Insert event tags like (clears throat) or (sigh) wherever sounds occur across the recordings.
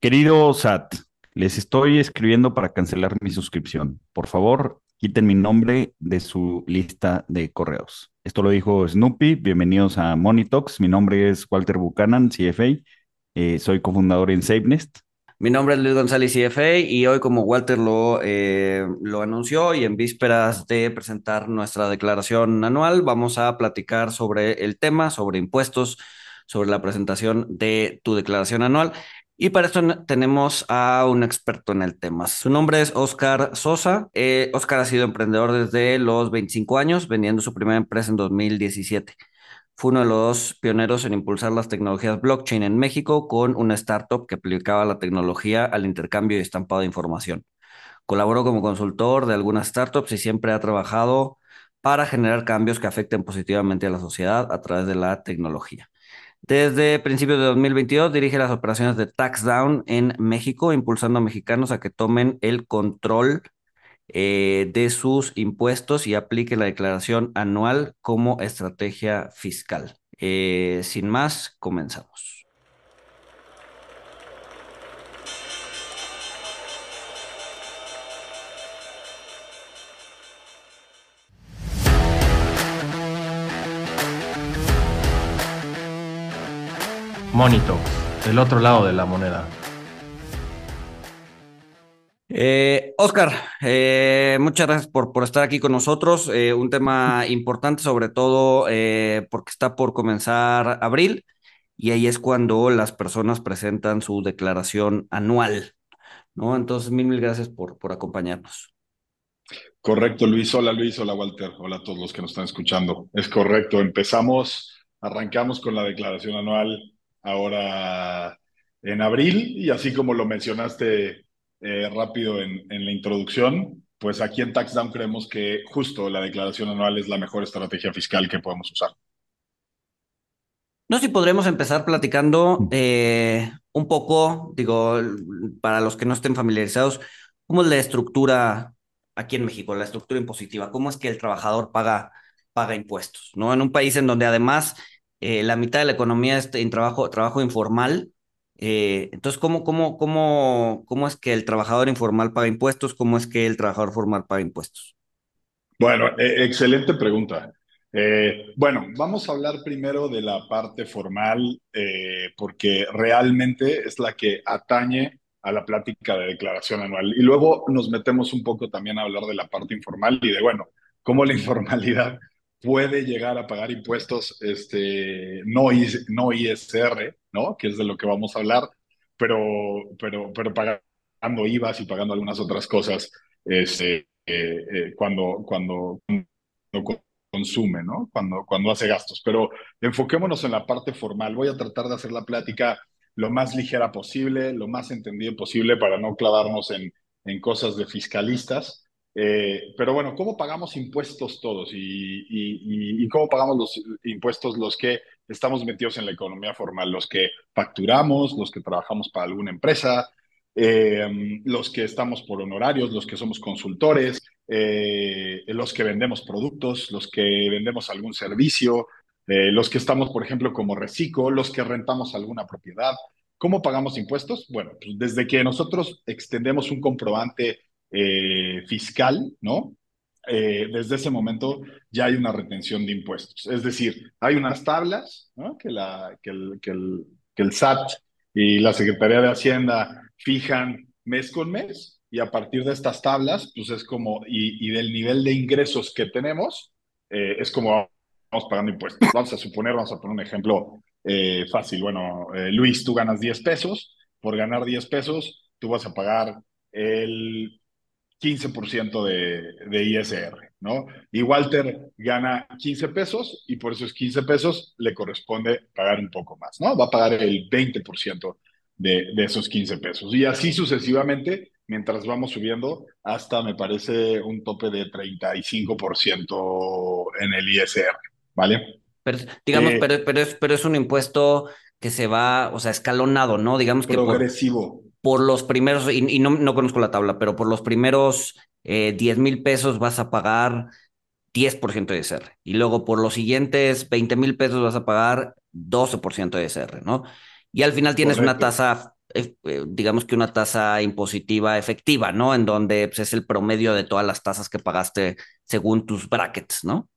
Querido SAT, les estoy escribiendo para cancelar mi suscripción. Por favor, quiten mi nombre de su lista de correos. Esto lo dijo Snoopy. Bienvenidos a Monitox. Mi nombre es Walter Buchanan, CFA. Eh, soy cofundador en SafeNest. Mi nombre es Luis González CFA y hoy como Walter lo, eh, lo anunció y en vísperas de presentar nuestra declaración anual, vamos a platicar sobre el tema, sobre impuestos, sobre la presentación de tu declaración anual. Y para esto tenemos a un experto en el tema. Su nombre es Oscar Sosa. Eh, Oscar ha sido emprendedor desde los 25 años, vendiendo su primera empresa en 2017. Fue uno de los pioneros en impulsar las tecnologías blockchain en México con una startup que aplicaba la tecnología al intercambio y estampado de información. Colaboró como consultor de algunas startups y siempre ha trabajado para generar cambios que afecten positivamente a la sociedad a través de la tecnología. Desde principios de 2022 dirige las operaciones de TaxDown en México, impulsando a mexicanos a que tomen el control eh, de sus impuestos y apliquen la declaración anual como estrategia fiscal. Eh, sin más, comenzamos. Monito, del otro lado de la moneda. Eh, Oscar, eh, muchas gracias por, por, estar aquí con nosotros. Eh, un tema (laughs) importante, sobre todo porque está por comenzar abril y ahí es cuando las personas presentan su declaración anual. ¿no? Entonces, mil, mil gracias por, por acompañarnos. Correcto, Luis. Hola, Luis. Hola, Walter. Hola a todos los que nos están escuchando. Es correcto. Empezamos, arrancamos con la declaración anual ahora en abril y así como lo mencionaste eh, rápido en, en, la introducción, pues aquí en TaxDown creemos que justo la declaración anual es la mejor estrategia fiscal que podemos usar. No sé si podremos empezar platicando eh, un poco, digo, para los que no estén familiarizados, cómo es la estructura aquí en México, la estructura impositiva, cómo es que el trabajador paga, paga impuestos, ¿no? En un país en donde además eh, la mitad de la economía es en trabajo, trabajo informal. Eh, entonces, ¿cómo, cómo, cómo, ¿cómo es que el trabajador informal paga impuestos? ¿Cómo es que el trabajador formal paga impuestos? Bueno, e, excelente pregunta. Eh, bueno, vamos a hablar primero de la parte formal, porque realmente es la que atañe a la plática de declaración anual. Y luego nos metemos un poco también a hablar de la parte informal y de, bueno, cómo la (laughs) informalidad puede llegar a pagar impuestos este, no, no ISR, ¿no? Que es de lo que vamos a hablar, pero, pero, pero pagando IVAs y pagando algunas otras cosas este, eh, eh, cuando, cuando, cuando, consume, ¿no? Cuando, cuando hace gastos. Pero enfoquémonos en la parte formal. Voy a tratar de hacer la plática lo más ligera posible, lo más entendido posible para no clavarnos en, en cosas de fiscalistas. Eh, pero bueno, ¿cómo pagamos impuestos todos? Y, cómo pagamos los impuestos los que estamos metidos en la economía formal? Los que facturamos, los que trabajamos para alguna empresa, eh, los que estamos por honorarios, los que somos consultores, eh, los que vendemos productos, los que vendemos algún servicio, los que estamos, por ejemplo, como reciclo, los que rentamos alguna propiedad. ¿Cómo pagamos impuestos? Bueno, pues desde que nosotros extendemos un comprobante eh, fiscal, ¿no? Eh, desde ese momento ya hay una retención de impuestos. Es decir, hay unas tablas ¿no? que, la, que, el, que, el, SAT y la Secretaría de Hacienda fijan mes con mes y a partir de estas tablas, pues es como, y, y del nivel de ingresos que tenemos, eh, es como vamos pagando impuestos. Vamos a suponer, vamos a poner un ejemplo fácil. Bueno, Luis, tú ganas 10 pesos, por ganar 10 pesos, tú vas a pagar el 15% de, de ISR, ¿no? Y Walter gana 15 pesos y por esos 15 pesos le corresponde pagar un poco más, ¿no? Va a pagar el 20% de, de esos 15 pesos. Y así sucesivamente, mientras vamos subiendo hasta, me parece, un tope de 35% en el ISR, ¿vale? Pero, digamos, eh, pero, pero, es, pero es un impuesto que se va, o sea, escalonado, ¿no? Digamos que... Progresivo por los primeros, y, no, no, conozco la tabla, pero por los primeros eh, 10 mil pesos vas a pagar 10% de SR. Y luego por los siguientes 20 mil pesos vas a pagar 12% de SR, ¿no? Y al final tienes una tasa eh, eh, digamos que una tasa impositiva efectiva, ¿no? En donde pues, es el promedio de todas las tasas que pagaste según tus brackets, ¿no?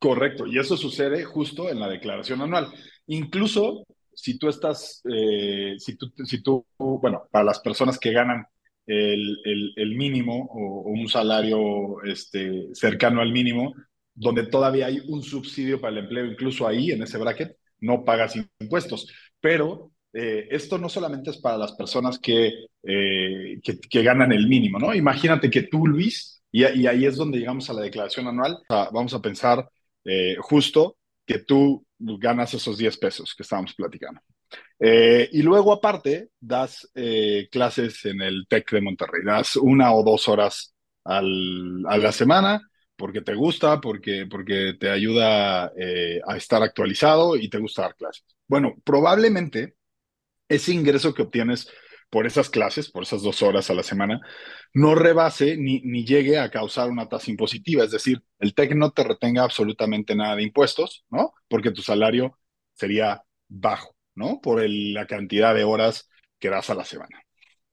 Correcto, y eso sucede justo en la declaración anual. Incluso si tú estás, eh, si, tú, si tú, bueno, para las personas que ganan el, el, mínimo o, un salario este, cercano al mínimo, donde todavía hay un subsidio para el empleo, incluso ahí, en ese bracket, no pagas impuestos. Pero eh, esto no solamente es para las personas que, eh, que, ganan el mínimo, ¿no? Imagínate que tú, Luis, y, y, ahí es donde llegamos a la declaración anual, vamos a pensar justo que tú ganas esos 10 pesos que estábamos platicando. y luego aparte, das clases en el TEC de Monterrey, das una o dos horas al, a la semana porque te gusta, porque, porque te ayuda a estar actualizado y te gusta dar clases. Bueno, probablemente ese ingreso que obtienes por esas clases, por esas dos horas a la semana, no rebase ni, ni llegue a causar una tasa impositiva. Es decir, el TEC no te retenga absolutamente nada de impuestos, ¿no? Porque tu salario sería bajo, ¿no? Por la cantidad de horas que das a la semana.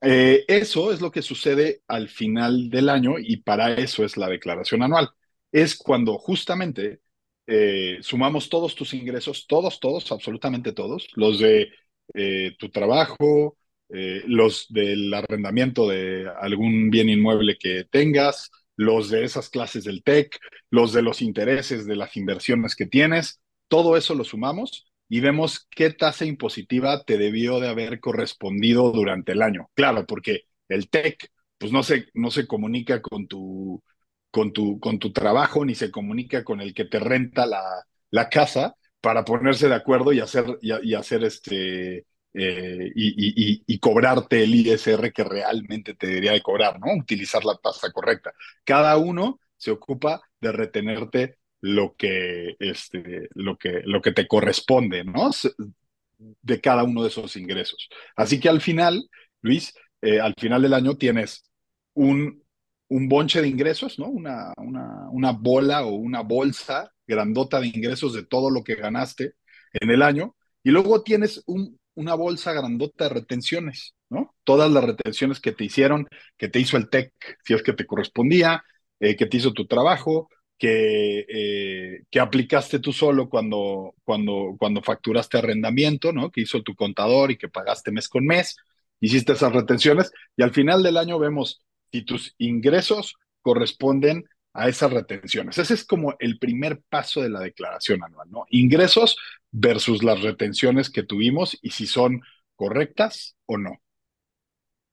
Eh, eso es lo que sucede al final del año y para eso es la declaración anual. Es cuando justamente eh, sumamos todos tus ingresos, todos, todos, absolutamente todos, los de eh, tu trabajo, eh, los del arrendamiento de algún bien inmueble que tengas, los de esas clases del TEC, los de los intereses de las inversiones que tienes, todo eso lo sumamos y vemos qué tasa impositiva te debió de haber correspondido durante el año. Claro, porque el TEC pues no se, no se comunica con tu, con, tu, con tu trabajo ni se comunica con el que te renta la, la casa, para ponerse de acuerdo y hacer, y, hacer este, eh, y, cobrarte el ISR que realmente te debería de cobrar, ¿no? Utilizar la tasa correcta. Cada uno se ocupa de retenerte lo que, este, lo que, lo que te corresponde, ¿no? De cada uno de esos ingresos. Así que al final, Luis, eh, al final del año tienes un, un bonche de ingresos, ¿no? Una, una, una bola o una bolsa grandota de ingresos de todo lo que ganaste en el año, y luego tienes un, una bolsa grandota de retenciones, ¿no? Todas las retenciones que te hicieron, que te hizo el TEC, si es que te correspondía, eh, que te hizo tu trabajo, que, eh, que aplicaste tú solo cuando, cuando, cuando facturaste arrendamiento, ¿no? Que hizo tu contador y que pagaste mes con mes, hiciste esas retenciones, y al final del año vemos si tus ingresos corresponden a esas retenciones. Ese es como el primer paso de la declaración anual, ¿no? Ingresos versus las retenciones que tuvimos y si son correctas o no.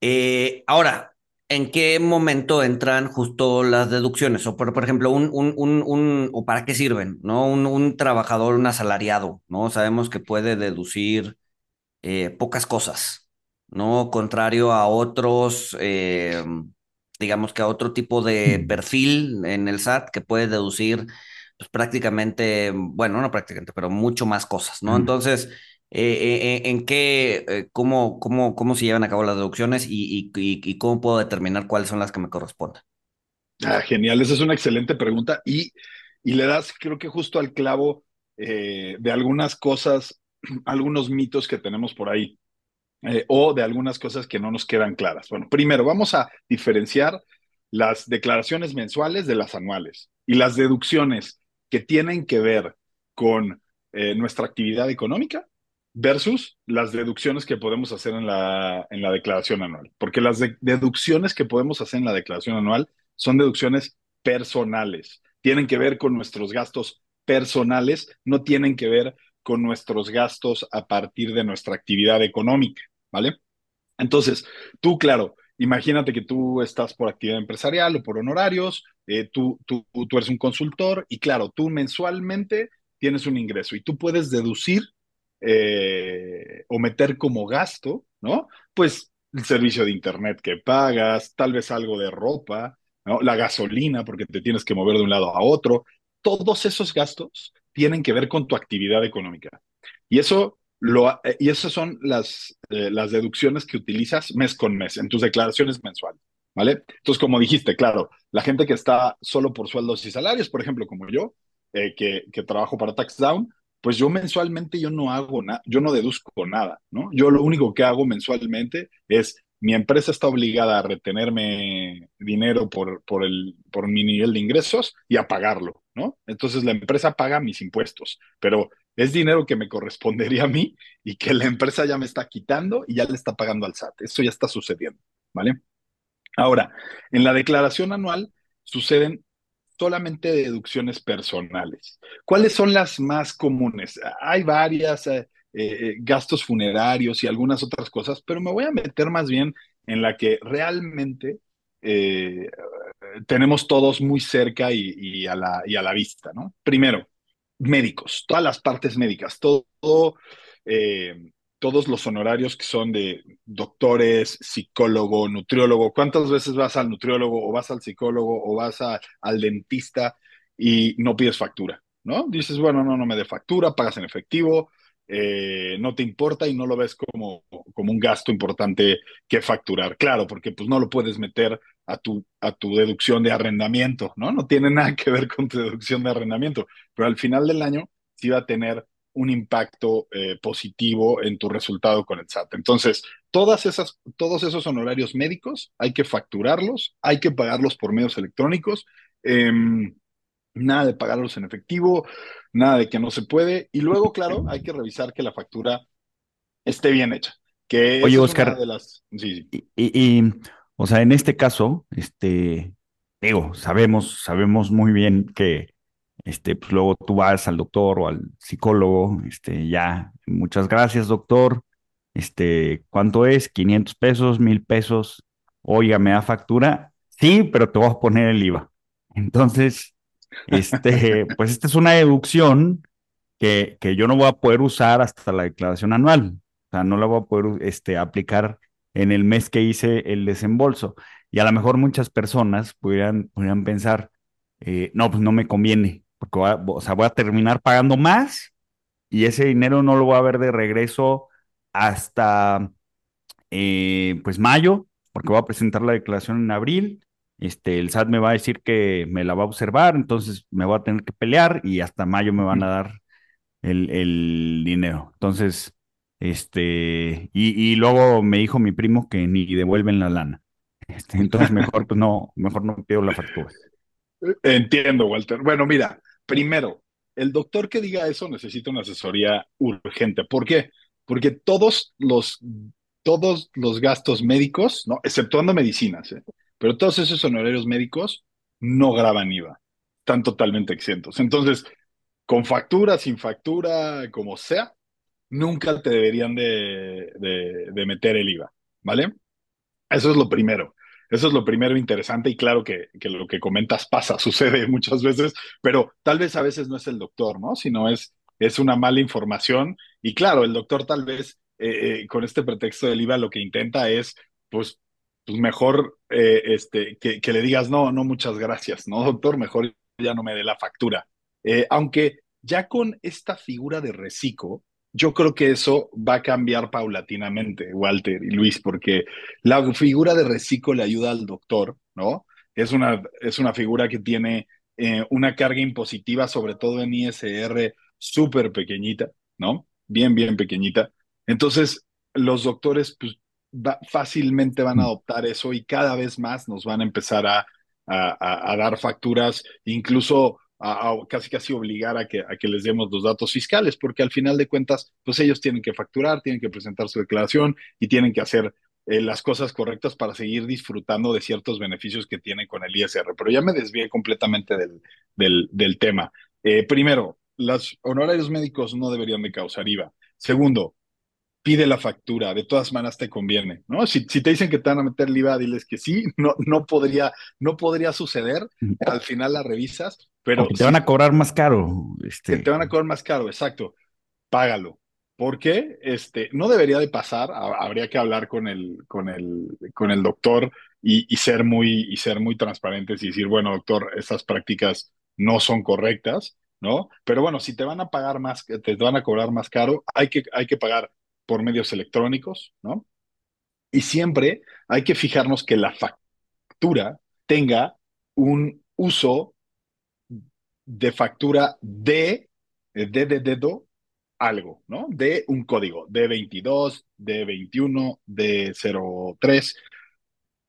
Eh, ahora, ¿en qué momento entran justo las deducciones? O por, por ejemplo, un, un, un, o para qué sirven, ¿no? Un, trabajador, un asalariado, ¿no? Sabemos que puede deducir eh, pocas cosas, ¿no? Contrario a otros, eh, digamos que a otro tipo de mm. perfil en el SAT que puede deducir pues, prácticamente, bueno, no prácticamente, pero mucho más cosas, ¿no? Entonces, eh, eh, ¿en qué, cómo, cómo, cómo se llevan a cabo las deducciones y, y, cómo puedo determinar cuáles son las que me corresponden? Ah, genial, esa es una excelente pregunta y, y le das, creo que justo al clavo eh, de algunas cosas, (clears throat) algunos mitos que tenemos por ahí. Eh, o de algunas cosas que no nos quedan claras. Bueno, primero vamos a diferenciar las declaraciones mensuales de las anuales y las deducciones que tienen que ver con eh, nuestra actividad económica versus las deducciones que podemos hacer en la, en la declaración anual. Porque las deducciones que podemos hacer en la declaración anual son deducciones personales. Tienen que ver con nuestros gastos personales, no tienen que ver con nuestros gastos a partir de nuestra actividad económica. ¿Vale? Entonces, tú, claro, imagínate que tú estás por actividad empresarial o por honorarios, eh, tú, tú, tú eres un consultor y claro, tú mensualmente tienes un ingreso y tú puedes deducir eh, o meter como gasto, ¿no? Pues el servicio de internet que pagas, tal vez algo de ropa. La gasolina porque te tienes que mover de un lado a otro. Todos esos gastos tienen que ver con tu actividad económica. Y eso eh, y esas son las, eh, las deducciones que utilizas mes con mes en tus declaraciones mensuales, ¿vale? Entonces, como dijiste, claro, la gente que está solo por sueldos y salarios, por ejemplo, como yo, eh, que, que trabajo para TaxDown, pues yo mensualmente yo no hago nada, yo no deduzco nada, ¿no? Yo lo único que hago mensualmente es mi empresa está obligada a retenerme dinero por, por, el, por mi nivel de ingresos y a pagarlo, ¿no? Entonces la empresa paga mis impuestos, pero es dinero que me correspondería a mí y que la empresa ya me está quitando y ya le está pagando al SAT. Eso ya está sucediendo, ¿vale? Ahora, en la declaración anual suceden solamente deducciones personales. ¿Cuáles son las más comunes? Hay varias, eh, eh, gastos funerarios y algunas otras cosas, pero me voy a meter más bien en la que realmente eh, tenemos todos muy cerca y, a la, y a la vista, ¿no? Primero, médicos, todas las partes médicas, todo, todos los honorarios que son de doctores, psicólogo, nutriólogo. ¿Cuántas veces vas al nutriólogo o vas al psicólogo o vas al dentista y no pides factura? ¿No? Dices, bueno, no, no me dé factura, pagas en efectivo, eh, no te importa y no lo ves como, como un gasto importante que facturar. Claro, porque pues no lo puedes meter a tu, a tu deducción de arrendamiento, ¿no? No tiene nada que ver con tu deducción de arrendamiento, pero al final del año sí va a tener un impacto eh, positivo en tu resultado con el SAT. Entonces, todas esas, todos esos honorarios médicos hay que facturarlos, hay que pagarlos por medios electrónicos, em, nada de pagarlos en efectivo, nada de que no se puede. Y luego, (laughs) claro, hay que revisar que la factura esté bien hecha. Que Oye, Oscar, de las... y, y, o sea, en este caso, este, digo, sabemos, sabemos muy bien que este, pues luego tú vas al doctor o al psicólogo, este, ya, muchas gracias, doctor. Este, ¿cuánto es? 500 pesos, 1000 pesos. Oiga, ¿me da factura? Sí, pero te voy a poner el IVA. Entonces, este, pues esta es una deducción que, que yo no voy a poder usar hasta la declaración anual. O sea, no la voy a poder este, aplicar en el mes que hice el desembolso. Y a lo mejor muchas personas pudieran, pudieran pensar, eh, no, pues no me conviene porque voy a, o sea, voy a terminar pagando más y ese dinero no lo voy a ver de regreso hasta eh, pues mayo, porque voy a presentar la declaración en abril. Este, el SAT me va a decir que me la va a observar, entonces me voy a tener que pelear y hasta mayo me van a dar el, dinero. Entonces, este, y, luego me dijo mi primo que ni devuelven la lana. (laughs) Este, entonces mejor, pues no, mejor no pido la factura. (laughs) Entiendo, Walter. Bueno, mira, primero, el doctor que diga eso necesita una asesoría urgente. ¿Por qué? Porque todos los, todos los gastos médicos, ¿no? exceptuando medicinas, ¿eh? Pero todos esos honorarios médicos no graban IVA, están totalmente exentos. Entonces, con factura, sin factura, como sea, nunca te deberían de, de meter el IVA, ¿vale? Eso es lo primero. Eso es lo primero interesante y claro que, lo que comentas pasa, (laughs) sucede muchas veces, pero tal vez a veces no es el doctor, ¿no? Sino es, es una mala información y claro, el doctor tal vez eh, eh, con este pretexto del IVA lo que intenta es, pues, pues mejor eh, este, que, le digas, no, no, muchas gracias, ¿no, doctor? Mejor ya no me dé la factura. aunque ya con esta figura de reciclo, yo creo que eso va a cambiar paulatinamente, Walter y Luis, porque la figura de reciclo le ayuda al doctor, ¿no? Es una, es una figura que tiene eh, una carga impositiva, sobre todo en ISR, súper pequeñita, ¿no? Bien, bien pequeñita. Entonces, los doctores pues, fácilmente van a adoptar eso y cada vez más nos van a empezar a, a, a dar facturas, incluso a, casi casi obligar a que, a que les demos los datos fiscales, porque al final de cuentas, pues ellos tienen que facturar, tienen que presentar su declaración y tienen que hacer eh, las cosas correctas para seguir disfrutando de ciertos beneficios que tienen con el ISR. Pero ya me desvié completamente del, del, del tema. Eh, primero, los honorarios médicos no deberían de causar IVA. Segundo, pide la factura, de todas maneras te conviene, ¿no? Si, si, te dicen que te van a meter el IVA, diles que sí, (laughs) no, no, podría, no podría suceder, al final la revisas, pero... te van a cobrar más caro. Este... te van a cobrar más caro, exacto, págalo. ¿Por qué? Este, no debería de pasar, habría que hablar con el, con el, con el doctor y, y, ser muy, y ser muy transparentes y decir, bueno, doctor, estas prácticas no son correctas, ¿no? Pero bueno, si te van a pagar más, te van a cobrar más caro, hay que, hay que pagar por medios electrónicos, ¿no? Y siempre hay que fijarnos que la factura tenga un uso de factura de, de, de dedo, algo, ¿no? De un código, D22, D21, D03.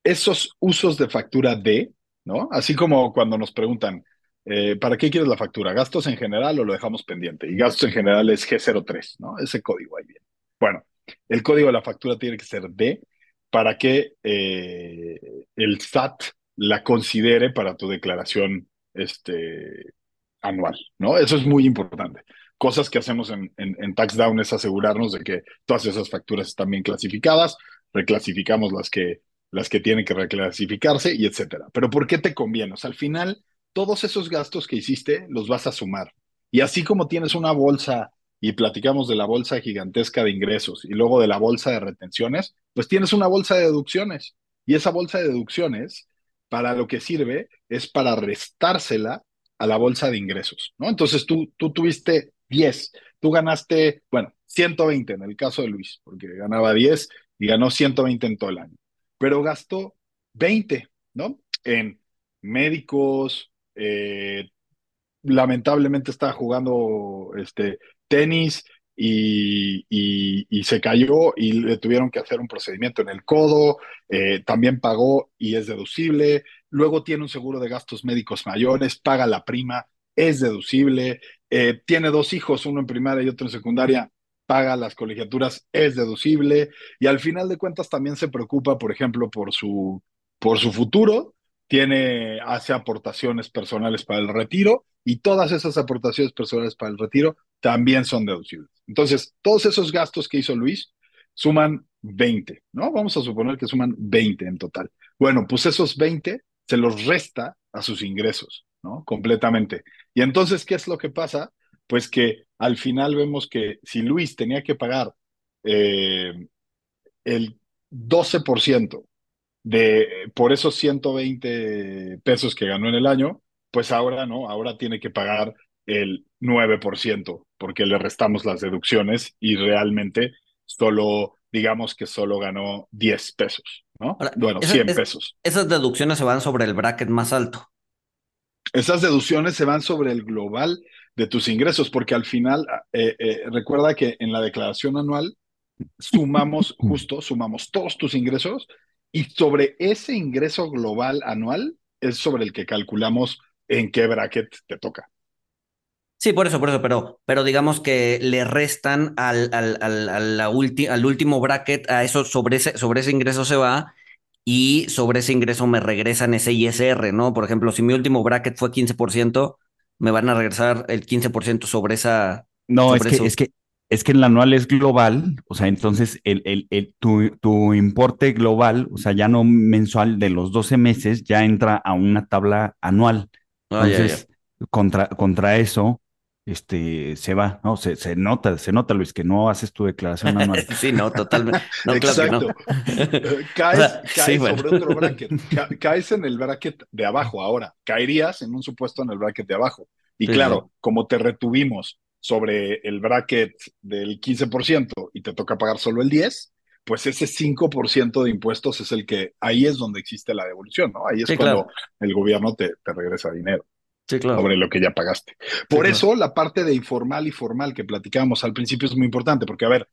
Esos usos de factura D, ¿no? Así como cuando nos preguntan, eh, ¿para qué quieres la factura? ¿Gastos en general o lo dejamos pendiente? Y gastos en general es G03, ¿no? Ese código ahí bien. Bueno, el código de la factura tiene que ser D para que eh, el SAT la considere para tu declaración este, anual, ¿no? Eso es muy importante. Cosas que hacemos en, en, en TaxDown es asegurarnos de que todas esas facturas están bien clasificadas, reclasificamos las que, las que tienen que reclasificarse y etcétera. Pero ¿por qué te conviene? O sea, al final, todos esos gastos que hiciste los vas a sumar. Y así como tienes una bolsa y platicamos de la bolsa gigantesca de ingresos y luego de la bolsa de retenciones, pues tienes una bolsa de deducciones. Y esa bolsa de deducciones, para lo que sirve, es para restársela a la bolsa de ingresos, ¿no? Entonces tú, tú tuviste 10, tú ganaste, bueno, 120 en el caso de Luis, porque ganaba 10 y ganó 120 en todo el año, pero gastó 20, ¿no? En médicos, eh, lamentablemente estaba jugando este, tenis y, y, se cayó y le tuvieron que hacer un procedimiento en el codo, eh, también pagó y es deducible, luego tiene un seguro de gastos médicos mayores, paga la prima, es deducible, eh, tiene dos hijos, uno en primaria y otro en secundaria, paga las colegiaturas, es deducible y al final de cuentas también se preocupa, por ejemplo, por su, por su futuro, tiene, hace aportaciones personales para el retiro y todas esas aportaciones personales para el retiro también son deducibles. Entonces, todos esos gastos que hizo Luis suman 20, ¿no? Vamos a suponer que suman 20 en total. Bueno, pues esos 20 se los resta a sus ingresos, ¿no? Completamente. Y entonces, ¿qué es lo que pasa? Pues que al final vemos que si Luis tenía que pagar eh, el 12% de, por esos 120 pesos que ganó en el año, pues ahora no, ahora tiene que pagar el 9%, porque le restamos las deducciones y realmente solo, digamos que solo ganó 10 pesos, ¿no? bueno, 100 pesos. Esas deducciones se van sobre el bracket más alto. Esas deducciones se van sobre el global de tus ingresos, porque al final, eh, eh, recuerda que en la declaración anual sumamos, (laughs) justo, sumamos todos tus ingresos y sobre ese ingreso global anual es sobre el que calculamos en qué bracket te toca. Sí, por eso, por eso, pero, pero digamos que le restan al, al, al, al, al último bracket, a eso, sobre ese, sobre ese ingreso se va y sobre ese ingreso me regresan ese ISR, ¿no? Por ejemplo, si mi último bracket fue 15%, me van a regresar el 15% sobre esa. No, es, que, es que es que el anual es global, o sea, entonces el, el, el, tu, tu, importe global, o sea, ya no mensual de los 12 meses, ya entra a una tabla anual. Ah, entonces, ya, ya. Contra, contra eso, este, se va, ¿no? Se, se, nota, se nota, Luis, que no haces tu declaración anual. (laughs) sí, no, totalmente. No, Exacto. Claro no. caes, (laughs) o sea, caes sí, sobre bueno. otro bracket. (laughs) Ca caes en el bracket de abajo ahora. Caerías en un supuesto en el bracket de abajo. Y sí, claro, sí. como te retuvimos sobre el bracket del 15% y te toca pagar solo el 10%, pues ese 5% de impuestos es el que, ahí es donde existe la devolución, ¿no? Ahí es sí, cuando claro. el gobierno te, te, regresa dinero. Sí, claro. Sobre lo que ya pagaste. Por eso claro. la parte de informal y formal que platicábamos al principio es muy importante, porque a ver,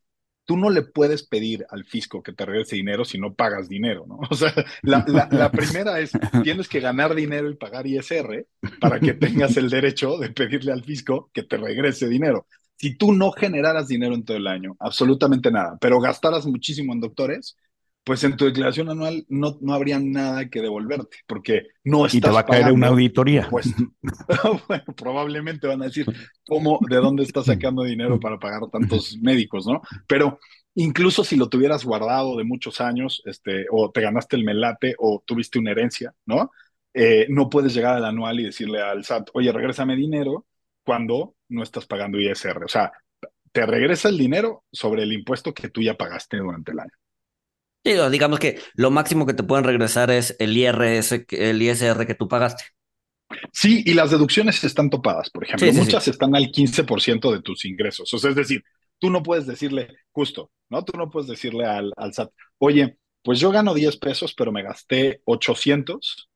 tú no le puedes pedir al fisco que te regrese dinero si no pagas dinero, ¿no? (laughs) O sea, la, la, la, (laughs) primera es, tienes que ganar dinero y pagar ISR para que tengas el derecho de pedirle al fisco que te regrese dinero. Si tú no generaras dinero en todo el año, absolutamente nada, pero gastaras muchísimo en doctores, pues en tu declaración anual no, no habría nada que devolverte, porque no estás Y te va a caer una auditoría. (laughs) (laughs) bueno, probablemente van a decir, ¿cómo, de dónde estás sacando dinero para pagar tantos médicos, no? Pero incluso si lo tuvieras guardado de muchos años, este, o te ganaste el melate, o tuviste una herencia, ¿no? Eh, no puedes llegar al anual y decirle al SAT, oye, regrésame dinero cuando no estás pagando ISR. O sea, te regresa el dinero sobre el impuesto que tú ya pagaste durante el año. Sí, digamos que lo máximo que te pueden regresar es el IRS, el ISR que tú pagaste. Sí, y las deducciones están topadas, por ejemplo. Sí, sí, Muchas sí. están al 15% de tus ingresos. O sea, es decir, tú no puedes decirle, justo, ¿no? Tú no puedes decirle al, al SAT, oye, pues yo gano 10 pesos, pero me gasté 800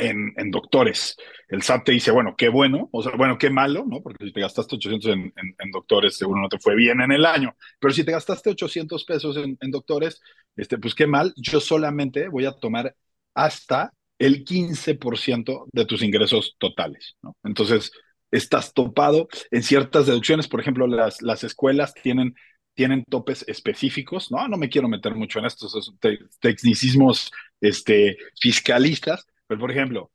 en, en, doctores. El SAT te dice, bueno, qué bueno, o sea, bueno, qué malo, ¿no? Porque si te gastaste 800 en, en, doctores, seguro no te fue bien en el año. Pero si te gastaste 800 pesos en, doctores, este, pues qué mal, yo solamente voy a tomar hasta el 15% de tus ingresos totales, ¿no? Entonces, estás topado en ciertas deducciones, por ejemplo, las, las escuelas tienen tienen topes específicos, ¿no? No me quiero meter mucho en estos tecnicismos este, fiscalistas, pero por ejemplo,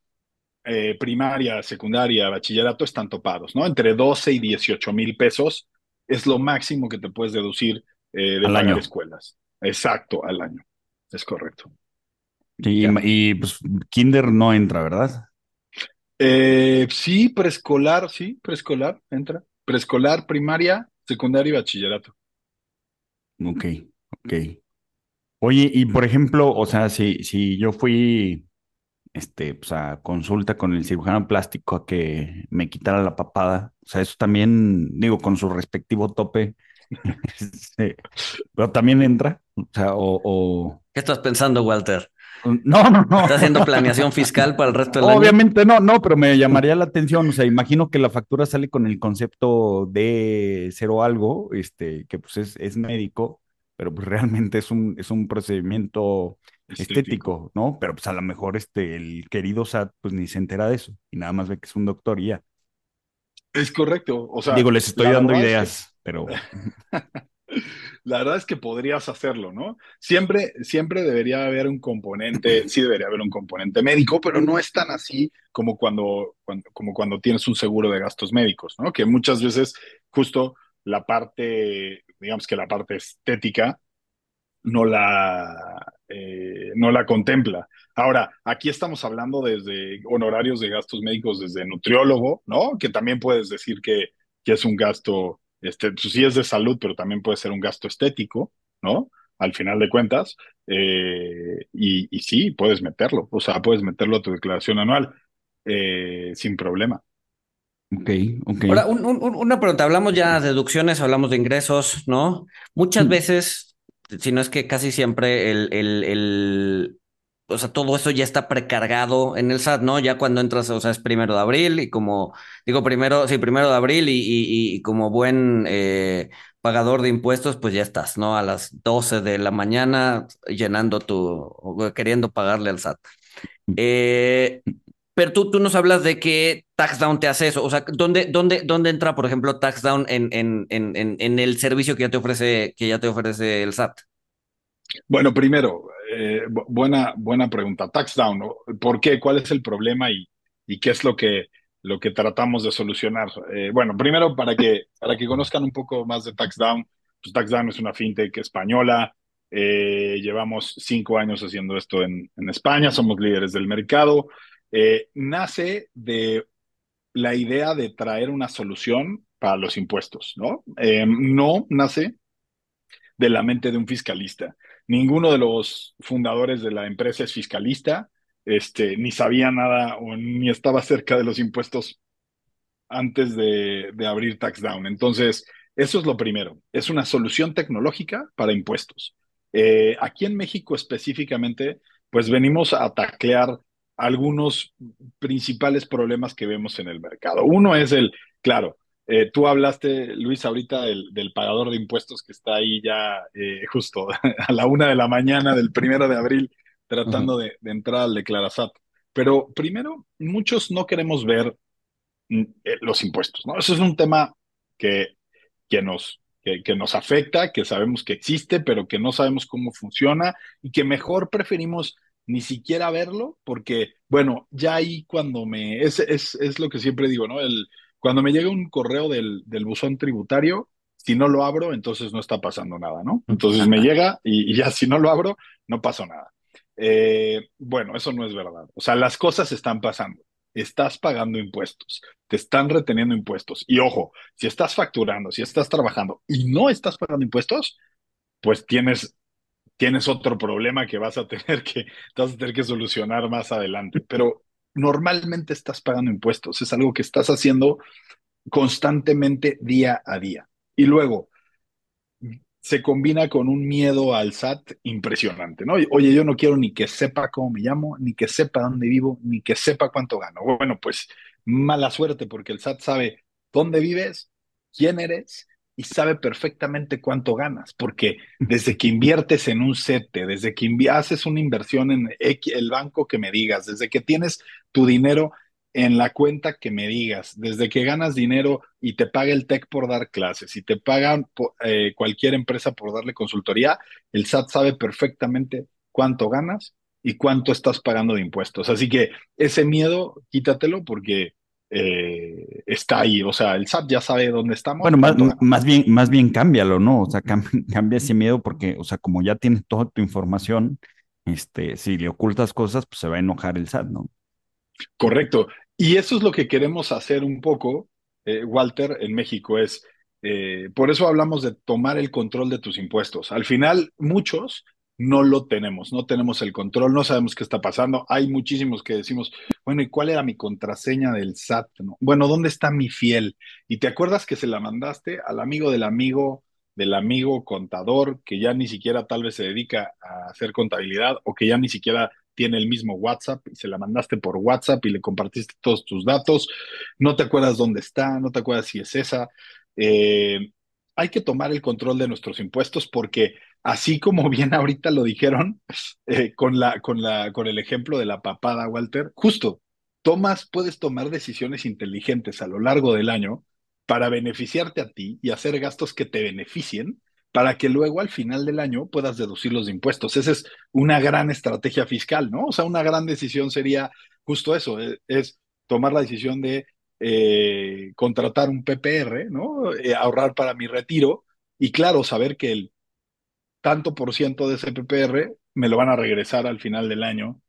eh, primaria, secundaria, bachillerato están topados, ¿no? Entre 12 y 18 mil pesos es lo máximo que te puedes deducir eh, de las escuelas. Exacto, al año. Es correcto. Y, pues Kinder no entra, ¿verdad? Eh, sí, preescolar, sí, preescolar entra. Preescolar, primaria, secundaria y bachillerato. Ok, ok. Oye, y por ejemplo, o sea, si, si yo fui este, pues, a consulta con el cirujano plástico a que me quitara la papada, o sea, eso también, digo, con su respectivo tope, (laughs) este, pero también entra, o sea, o, ¿Qué estás pensando, Walter? No, no, no. ¿Estás haciendo planeación (laughs) fiscal para el resto del año? Obviamente no, no, pero me llamaría la atención. O sea, imagino que la factura sale con el concepto de cero algo, este, que pues es, es médico, pero pues realmente es un, es un procedimiento estético. ¿no? Pero pues a lo mejor este, el querido SAT pues ni se entera de eso y nada más ve que es un doctor y ya. Es correcto, o sea. Digo, les estoy dando ideas, pero... (laughs) La verdad es que podrías hacerlo, ¿no? Siempre, siempre debería haber un componente, sí debería haber un componente médico, pero no es tan así como cuando, cuando, como cuando tienes un seguro de gastos médicos, ¿no? Que muchas veces justo la parte digamos que la parte estética no la, eh, no la contempla. Ahora, aquí estamos hablando desde honorarios de gastos médicos desde nutriólogo, ¿no? Que también puedes decir que, que es un gasto, este, pues sí es de salud, pero también puede ser un gasto estético, ¿no? Al final de cuentas, eh, y, y, sí, puedes meterlo, o sea, puedes meterlo a tu declaración anual eh, sin problema. Ok, ok. Ahora, una pregunta, hablamos ya de deducciones, hablamos de ingresos, ¿no? Muchas mm. veces, si no es que casi siempre el, el, el, o sea, todo eso ya está precargado en el SAT, ¿no? Ya cuando entras, o sea, es primero de abril y como, digo, primero, sí, primero de abril y, y, como buen eh, pagador de impuestos, pues ya estás, ¿no? A las 12 de la mañana llenando tu, queriendo pagarle al SAT. Eh, pero tú, tú nos hablas de que TaxDown te hace eso. O sea, ¿dónde, dónde, dónde entra, por ejemplo, TaxDown en, en, en, en el servicio que ya te ofrece, que ya te ofrece el SAT? Bueno, primero, eh, buena, buena pregunta. TaxDown, ¿por qué? ¿Cuál es el problema y, y qué es lo que, lo que tratamos de solucionar? Eh, bueno, primero, para que, para que conozcan un poco más de TaxDown, pues TaxDown es una fintech española. Eh, llevamos cinco años haciendo esto en, en España, somos líderes del mercado. Eh, nace de la idea de traer una solución para los impuestos, ¿no? Eh, no nace de la mente de un fiscalista. Ninguno de los fundadores de la empresa es fiscalista, este, ni sabía nada o ni estaba cerca de los impuestos antes de, abrir TaxDown. Entonces, eso es lo primero. Es una solución tecnológica para impuestos. Eh, aquí en México específicamente, pues venimos a taclear algunos principales problemas que vemos en el mercado. Uno es el, claro, eh, tú hablaste, Luis, ahorita del, del, pagador de impuestos que está ahí ya eh, justo (laughs) a la una de la mañana del primero de abril tratando de, entrar al Declarasat. Pero primero, muchos no queremos ver mm, eh, los impuestos, ¿no? Eso es un tema que, que nos, que, que, nos afecta, que sabemos que existe, pero que no sabemos cómo funciona y que mejor preferimos ni siquiera verlo, porque, bueno, ya ahí cuando me, es, es, es lo que siempre digo, ¿no? El, cuando me llega un correo del, del buzón tributario, si no lo abro, entonces no está pasando nada, ¿no? Entonces me (laughs) llega y, ya si no lo abro, no pasó nada. Eh, bueno, eso no es verdad. O sea, las cosas están pasando. Estás pagando impuestos, te están reteniendo impuestos. Y ojo, si estás facturando, si estás trabajando y no estás pagando impuestos, pues tienes tienes otro problema que vas a tener que, vas a tener que solucionar más adelante. Pero normalmente estás pagando impuestos, es algo que estás haciendo constantemente día a día. Y luego, se combina con un miedo al SAT impresionante, ¿no? Oye, yo no quiero ni que sepa cómo me llamo, ni que sepa dónde vivo, ni que sepa cuánto gano. Bueno, pues mala suerte porque el SAT sabe dónde vives, quién eres y sabe perfectamente cuánto ganas, porque desde que inviertes en un CETE, desde que haces una inversión en el banco que me digas, desde que tienes tu dinero en la cuenta que me digas, desde que ganas dinero y te paga el TEC por dar clases y te pagan eh, cualquier empresa por darle consultoría, el SAT sabe perfectamente cuánto ganas y cuánto estás pagando de impuestos. Así que ese miedo, quítatelo porque eh, está ahí. O sea, el SAT ya sabe dónde estamos. Bueno, más, más, bien, más bien cámbialo, ¿no? O sea, (laughs) cambia, ese miedo porque, o sea, como ya tienes toda tu información, este, si le ocultas cosas, pues se va a enojar el SAT, ¿no? Correcto. Y eso es lo que queremos hacer un poco, eh, Walter, en México, es, eh, por eso hablamos de tomar el control de tus impuestos. Al final, muchos no lo tenemos, no tenemos el control, no sabemos qué está pasando. Hay muchísimos que decimos, bueno, ¿y cuál era mi contraseña del SAT? Bueno, ¿dónde está mi fiel? Y te acuerdas que se la mandaste al amigo del amigo del amigo contador que ya ni siquiera tal vez se dedica a hacer contabilidad o que ya ni siquiera tiene el mismo WhatsApp y se la mandaste por WhatsApp y le compartiste todos tus datos, no te acuerdas dónde está, no te acuerdas si es esa. Eh, hay que tomar el control de nuestros impuestos porque así como (laughs) bien ahorita lo dijeron eh, con, la, con, la, con el ejemplo de la papada, Walter, justo, tomas, puedes tomar decisiones inteligentes a lo largo del año para beneficiarte a ti y hacer gastos que te beneficien para que luego al final del año puedas deducir los impuestos. Esa es una gran estrategia fiscal, ¿no? O sea, una gran decisión sería justo eso, eh, es, tomar la decisión de eh, contratar un PPR, ¿no? Eh, ahorrar para mi retiro y claro, saber que el tanto por ciento de ese PPR me lo van a regresar al final del año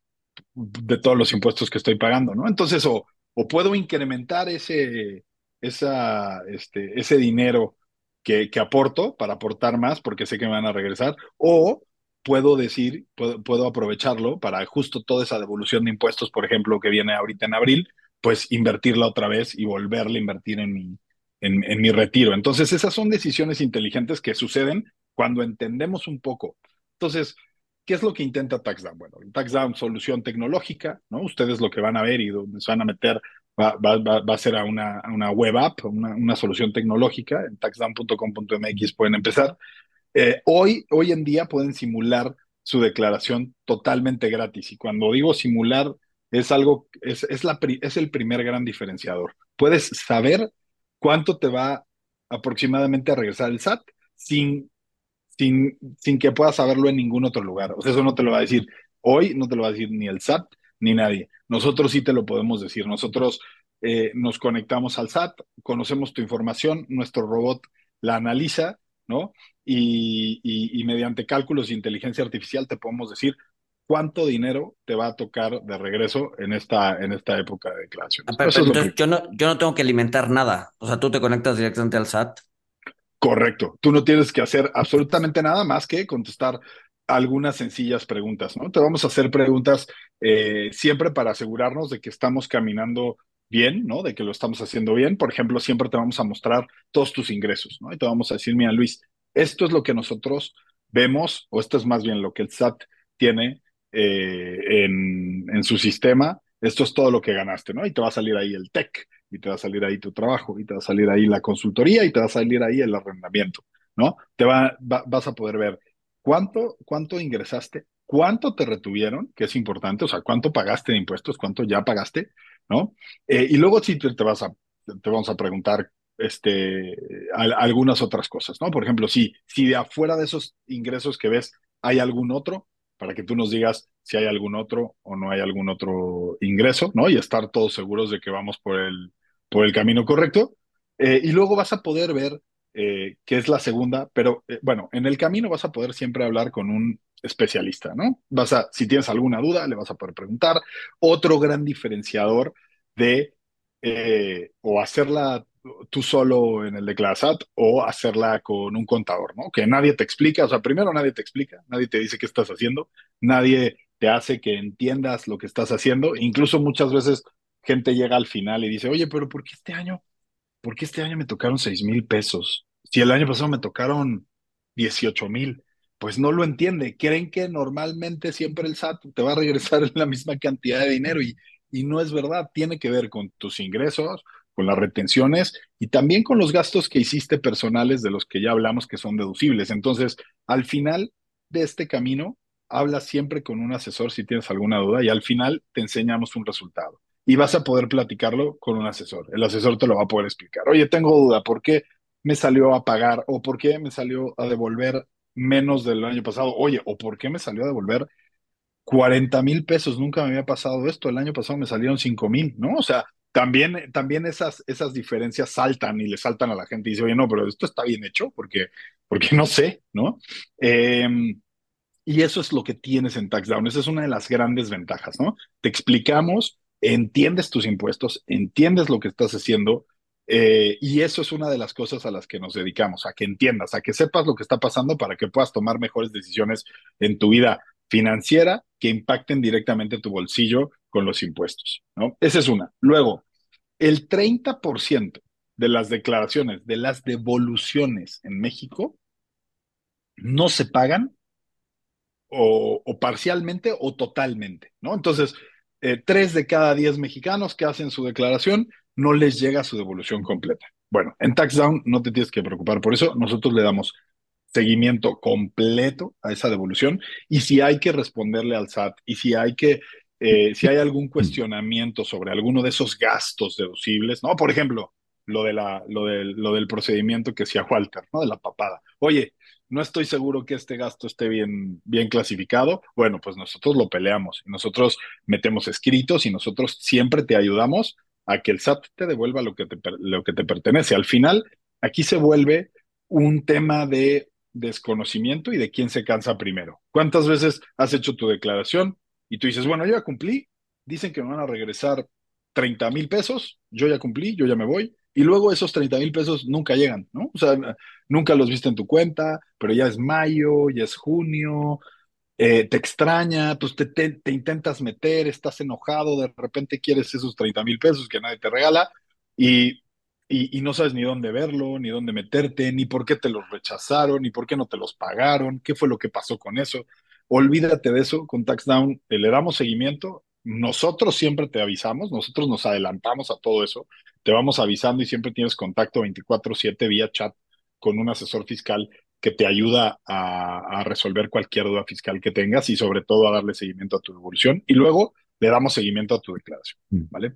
de todos los impuestos que estoy pagando, ¿no? Entonces, o, o puedo incrementar ese, esa, este, ese dinero que, aporto para aportar más porque sé que me van a regresar, o puedo decir, puedo, aprovecharlo para justo toda esa devolución de impuestos, por ejemplo, que viene ahorita en abril, pues invertirla otra vez y volverla a invertir en mi, en, mi retiro. Entonces, esas son decisiones inteligentes que suceden cuando entendemos un poco. Entonces, ¿qué es lo que intenta TaxDown? Bueno, TaxDown, solución tecnológica, ¿no? Ustedes lo que van a ver y donde se van a meter va, a ser a una, una web app, una, una, solución tecnológica. En taxdown.com.mx pueden empezar. Eh, hoy, hoy en día pueden simular su declaración totalmente gratis. Y cuando digo simular, es algo, es, es, la, es el primer gran diferenciador. Puedes saber cuánto te va aproximadamente a regresar el SAT sin, sin, sin que puedas saberlo en ningún otro lugar. O sea, eso no te lo va a decir hoy, no te lo va a decir ni el SAT, ni nadie. Nosotros sí te lo podemos decir. Nosotros eh, nos conectamos al SAT, conocemos tu información, nuestro robot la analiza, ¿no? Y, mediante cálculos de inteligencia artificial te podemos decir cuánto dinero te va a tocar de regreso en esta, en esta época de declaración. Ah, entonces yo, no, yo no tengo que alimentar nada. O sea, tú te conectas directamente al SAT. Correcto. Tú no tienes que hacer absolutamente nada más que contestar algunas sencillas preguntas, ¿no? Te vamos a hacer preguntas eh, siempre para asegurarnos de que estamos caminando bien, ¿no? De que lo estamos haciendo bien. Por ejemplo, siempre te vamos a mostrar todos tus ingresos, ¿no? Y te vamos a decir, mira, Luis, esto es lo que nosotros vemos, o esto es más bien lo que el SAT tiene eh, en, en su sistema, esto es todo lo que ganaste, ¿no? Y te va a salir ahí el tech, y te va a salir ahí tu trabajo, y te va a salir ahí la consultoría, y te va a salir ahí el arrendamiento, ¿no? Te va, vas a poder ver ¿Cuánto, cuánto ingresaste? ¿Cuánto te retuvieron? Que es importante, o sea, ¿cuánto pagaste de impuestos? ¿Cuánto ya pagaste? ¿No? Eh, y luego sí te, vas a, te vamos a preguntar este, algunas otras cosas, ¿no? Por ejemplo, si, si de afuera de esos ingresos que ves hay algún otro, para que tú nos digas si hay algún otro o no hay algún otro ingreso, ¿no? Y estar todos seguros de que vamos por el, por el camino correcto. Eh, y luego vas a poder ver eh, que es la segunda, pero eh, bueno, en el camino vas a poder siempre hablar con un especialista, ¿no? Vas a, si tienes alguna duda, le vas a poder preguntar. Otro gran diferenciador de o hacerla tú solo en el de ClassAt o hacerla con un contador, ¿no? Que nadie te explica, o sea, primero nadie te explica, nadie te dice qué estás haciendo, nadie te hace que entiendas lo que estás haciendo, incluso muchas veces gente llega al final y dice, oye, pero ¿por qué este año? ¿Por qué este año me tocaron seis mil pesos? si el año pasado me tocaron 18 mil. Pues no lo entiende. Creen que normalmente siempre el SAT te va a regresar (laughs) la misma cantidad de dinero y, y no es verdad. Tiene que ver con tus ingresos, con las retenciones y también con los gastos que hiciste personales de los que ya hablamos que son deducibles. Entonces, al final de este camino, habla siempre con un asesor si tienes alguna duda y al final te enseñamos un resultado. Y vas a poder platicarlo con un asesor. El asesor te lo va a poder explicar. Oye, tengo duda, ¿por qué me salió a pagar o por qué me salió a devolver menos del año pasado? Oye, ¿o por qué me salió a devolver 40 mil pesos? Nunca me había pasado esto. El año pasado me salieron 5 mil, ¿no? O sea, también, también esas, esas diferencias saltan y le saltan a la gente y dice, oye, no, pero esto está bien hecho porque, porque no sé, ¿no? Em, y eso es lo que tienes en TaxDown. Esa es una de las grandes ventajas, ¿no? Te explicamos, entiendes tus impuestos, entiendes lo que estás haciendo, eh, y eso es una de las cosas a las que nos dedicamos, a que entiendas, a que sepas lo que está pasando para que puedas tomar mejores decisiones en tu vida financiera que impacten directamente tu bolsillo con los impuestos, ¿no? Esa es una. Luego, el 30% de las declaraciones, de las devoluciones en México, no se pagan o, parcialmente o totalmente, ¿no? Entonces, eh, tres de cada diez mexicanos que hacen su declaración no les llega su devolución completa. Bueno, en TaxDown no te tienes que preocupar por eso. Nosotros le damos seguimiento completo a esa devolución y si hay que responderle al SAT y si hay que eh, si hay algún cuestionamiento sobre alguno de esos gastos deducibles, ¿no? Por ejemplo, lo, de la, lo, del, lo del procedimiento que decía Walter, ¿no? De la papada. Oye, no estoy seguro que este gasto esté bien, bien clasificado. Bueno, pues nosotros lo peleamos, nosotros metemos escritos y nosotros siempre te ayudamos a que el SAT te devuelva lo que te, lo que te pertenece. Al final, aquí se vuelve un tema de desconocimiento y de quién se cansa primero. ¿Cuántas veces has hecho tu declaración? Y tú dices, bueno, yo ya cumplí, dicen que me van a regresar 30 mil pesos, yo ya cumplí, yo ya me voy, y luego esos 30 mil pesos nunca llegan, ¿no? O sea, nunca los viste en tu cuenta, pero ya es mayo, ya es junio, eh, te extraña, pues te, te, intentas meter, estás enojado, de repente quieres esos 30 mil pesos que nadie te regala y, y, y, no sabes ni dónde verlo, ni dónde meterte, ni por qué te los rechazaron, ni por qué no te los pagaron, qué fue lo que pasó con eso. Olvídate de eso, con TaxDown le damos seguimiento. Nosotros siempre te avisamos, nosotros nos adelantamos a todo eso, te vamos avisando y siempre tienes contacto 24/7 vía chat con un asesor fiscal que te ayuda a, resolver cualquier duda fiscal que tengas y sobre todo a darle seguimiento a tu evolución y luego le damos seguimiento a tu declaración, mm. ¿vale?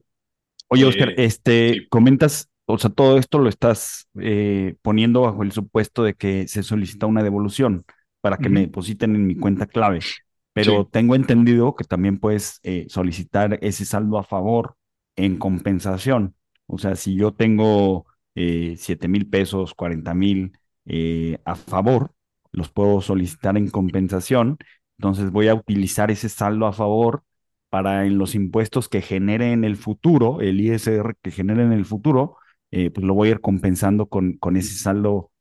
Oye, Oscar, eh, este, comentas, o sea, todo esto lo estás eh, poniendo bajo el supuesto de que se solicita una devolución para que me depositen en mi cuenta clave. Pero tengo entendido que también puedes eh, solicitar ese saldo a favor en compensación. O sea, si yo tengo eh, 7 mil pesos, 40 mil eh, a favor, los puedo solicitar en compensación. Entonces voy a utilizar ese saldo a favor para en los impuestos que genere en el futuro, el ISR que genere en el futuro, eh, pues lo voy a ir compensando con, con ese saldo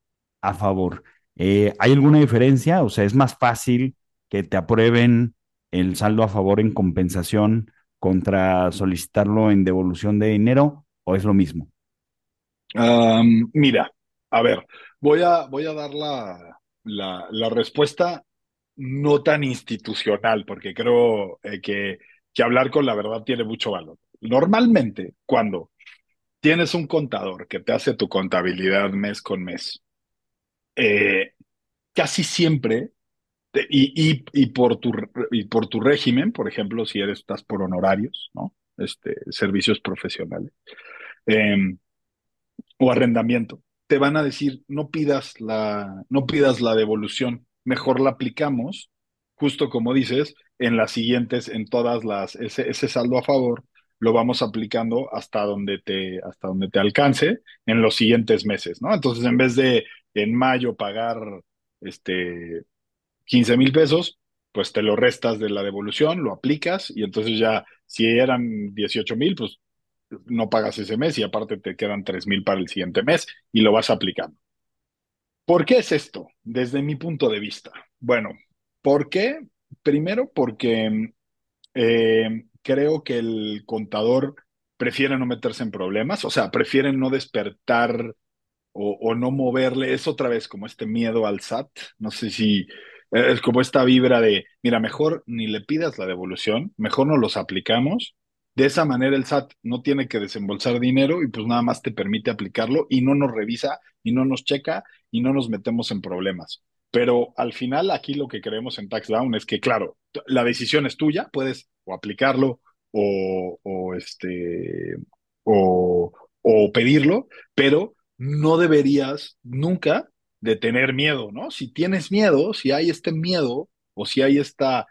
a favor. Eh, ¿Hay alguna diferencia? O sea, ¿es más fácil que te aprueben el saldo a favor en compensación contra solicitarlo en devolución de dinero o es lo mismo? mira, a ver, voy a, voy a dar la, la, respuesta no tan institucional, porque creo eh, que, que hablar con la verdad tiene mucho valor. Normalmente, cuando tienes un contador que te hace tu contabilidad mes con mes, eh, casi siempre, y, y, por tu, y por tu régimen, por ejemplo, si eres, estás por honorarios, ¿no? Este, servicios profesionales em, o arrendamiento, te van a decir, no pidas la, no pidas la devolución, mejor la aplicamos, justo como dices, en las siguientes, en todas las, ese, ese saldo a favor, lo vamos aplicando hasta donde te, hasta donde te alcance en los siguientes meses, ¿no? Entonces, en vez de en mayo pagar este 15 mil pesos, pues te lo restas de la devolución, lo aplicas y entonces ya, si eran 18 mil, pues no pagas ese mes y aparte te quedan 3 mil para el siguiente mes y lo vas aplicando. ¿Por qué es esto? Desde mi punto de vista. Bueno, ¿por qué? Primero porque eh, creo que el contador prefiere no meterse en problemas, o sea, prefiere no despertar o, no moverle, es otra vez como este miedo al SAT, no sé si eh, es como esta vibra de, mira, mejor ni le pidas la devolución, mejor no los aplicamos. De esa manera el SAT no tiene que desembolsar dinero y pues nada más te permite aplicarlo y no nos revisa y no nos checa y no nos metemos en problemas. Pero al final aquí lo que creemos en TaxDown es que, claro, la decisión es tuya, puedes o aplicarlo o, o este, o, o pedirlo, pero no deberías nunca de tener miedo, ¿no? Si tienes miedo, si hay este miedo o si hay esta,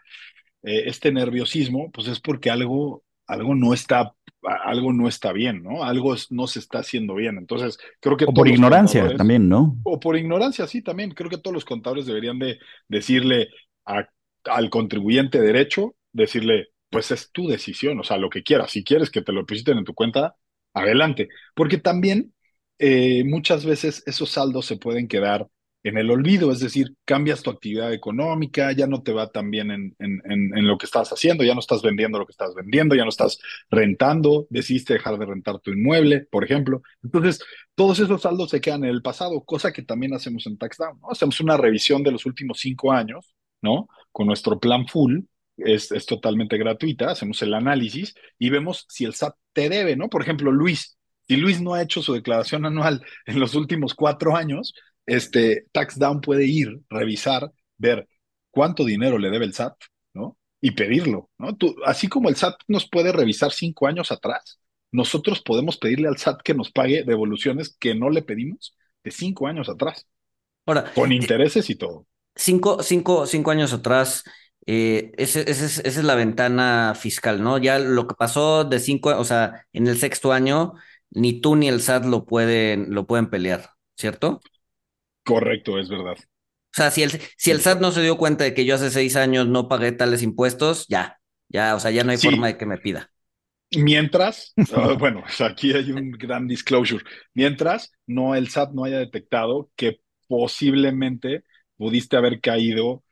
eh, este nerviosismo, pues es porque algo, algo no está algo no está bien, ¿no? Algo no se está haciendo bien. Entonces, creo que... O por ignorancia también, ¿no? O por ignorancia, sí, también. Creo que todos los contadores deberían de decirle al contribuyente derecho, decirle, pues es tu decisión, o sea, lo que quieras. Si quieres que te lo depositen en tu cuenta, adelante. Porque también eh, muchas veces esos saldos se pueden quedar en el olvido, es decir, cambias tu actividad económica, ya no te va tan bien en, en, lo que estás haciendo, ya no estás vendiendo lo que estás vendiendo, ya no estás rentando, decidiste dejar de rentar tu inmueble, por ejemplo. Entonces, todos esos saldos se quedan en el pasado, cosa que también hacemos en TaxDown, ¿no? Hacemos una revisión de los últimos cinco años, ¿no? Con nuestro plan full, es, es totalmente gratuita, hacemos el análisis y vemos si el SAT te debe, ¿no? Por ejemplo, Luis, si Luis no ha hecho su declaración anual en los últimos cuatro años, este TaxDown puede ir, revisar, ver cuánto dinero le debe el SAT, ¿no? Y pedirlo, ¿no? Tú, así como el SAT nos puede revisar cinco años atrás, nosotros podemos pedirle al SAT que nos pague devoluciones que no le pedimos de cinco años atrás. Ahora, con intereses y todo. Cinco, cinco, cinco años atrás, eh, esa es la ventana fiscal, ¿no? Ya lo que pasó de cinco, o sea, en el sexto año, ni tú ni el SAT lo pueden, lo pueden pelear, ¿cierto? Correcto, es verdad. O sea, si el, si el SAT no se dio cuenta de que yo hace seis años no pagué tales impuestos, ya, ya, o sea, ya no hay forma de que me pida. Mientras, (laughs) ah, bueno, aquí hay un gran disclosure, mientras no el SAT no haya detectado que posiblemente pudiste haber caído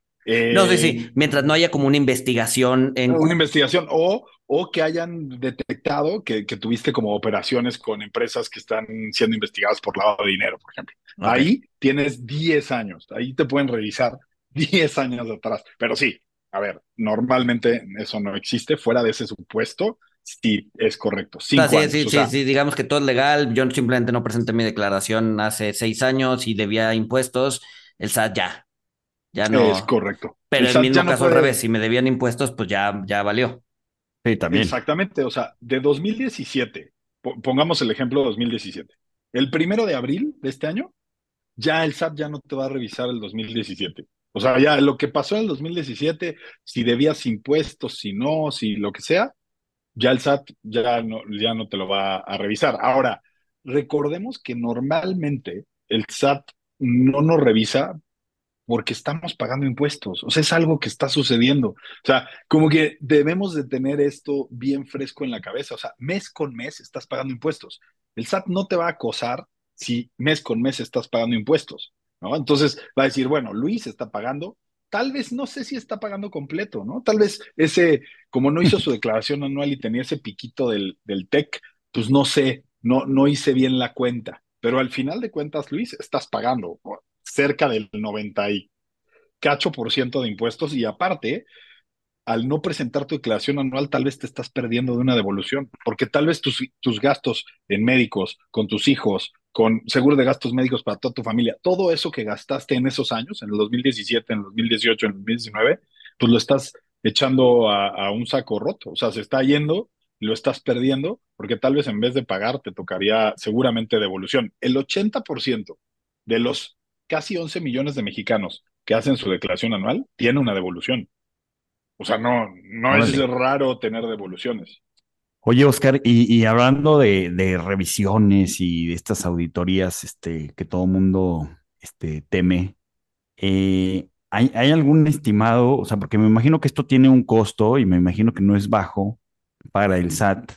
no, sí, sí, mientras no haya como una investigación en... Una investigación o, o que hayan detectado que, que, tuviste como operaciones con empresas que están siendo investigadas por lavado de dinero, por ejemplo. Ahí tienes 10 años, ahí te pueden revisar (laughs) 10 años atrás. Pero sí, a ver, normalmente eso no existe, fuera de ese supuesto, sí es correcto. sí, sí, sí, sí, digamos que todo es legal, yo simplemente no presenté mi declaración hace seis años y debía impuestos, el SAT ya, ya no. Es correcto. Pero en el mismo caso al revés, si me debían impuestos, pues ya, ya valió. Sí, también. Exactamente, o sea, de 2017, pongamos el ejemplo de 2017. El primero de abril de este año, ya el SAT ya no te va a revisar el 2017. O sea, ya lo que pasó en el 2017, si debías impuestos, si no, si lo que sea, ya el SAT ya no, ya no te lo va a revisar. Ahora, recordemos que normalmente el SAT no nos revisa porque estamos pagando impuestos. O sea, es algo que está sucediendo. O sea, como que debemos de tener esto bien fresco en la cabeza. O sea, mes con mes estás pagando impuestos. El SAT no te va a acosar si mes con mes estás pagando impuestos, ¿no? Entonces va a decir, bueno, Luis está pagando, tal vez no sé si está pagando completo, ¿no? Tal vez ese, como no hizo su (laughs) declaración anual y tenía ese piquito del, del TEC, pues no sé, no, no hice bien la cuenta. Pero al final de cuentas, Luis, estás pagando cerca del 90 y cacho por ciento de impuestos y aparte, al no presentar tu declaración anual, tal vez te estás perdiendo de una devolución, porque tal vez tus, tus gastos en médicos, con tus hijos, con seguro de gastos médicos para toda tu familia, todo eso que gastaste en esos años, en el 2017, en el 2018, en el 2019, pues lo estás echando a, a un saco roto, o sea, se está yendo lo estás perdiendo porque tal vez en vez de pagar te tocaría seguramente devolución. El 80% de los casi 11 millones de mexicanos que hacen su declaración anual tienen una devolución. O sea, no, no es raro tener devoluciones. Oye, Oscar, y, hablando de, revisiones y de estas auditorías este, que todo mundo este, teme, eh, ¿hay, ¿hay, algún estimado? O sea, porque me imagino que esto tiene un costo y me imagino que no es bajo para el SAT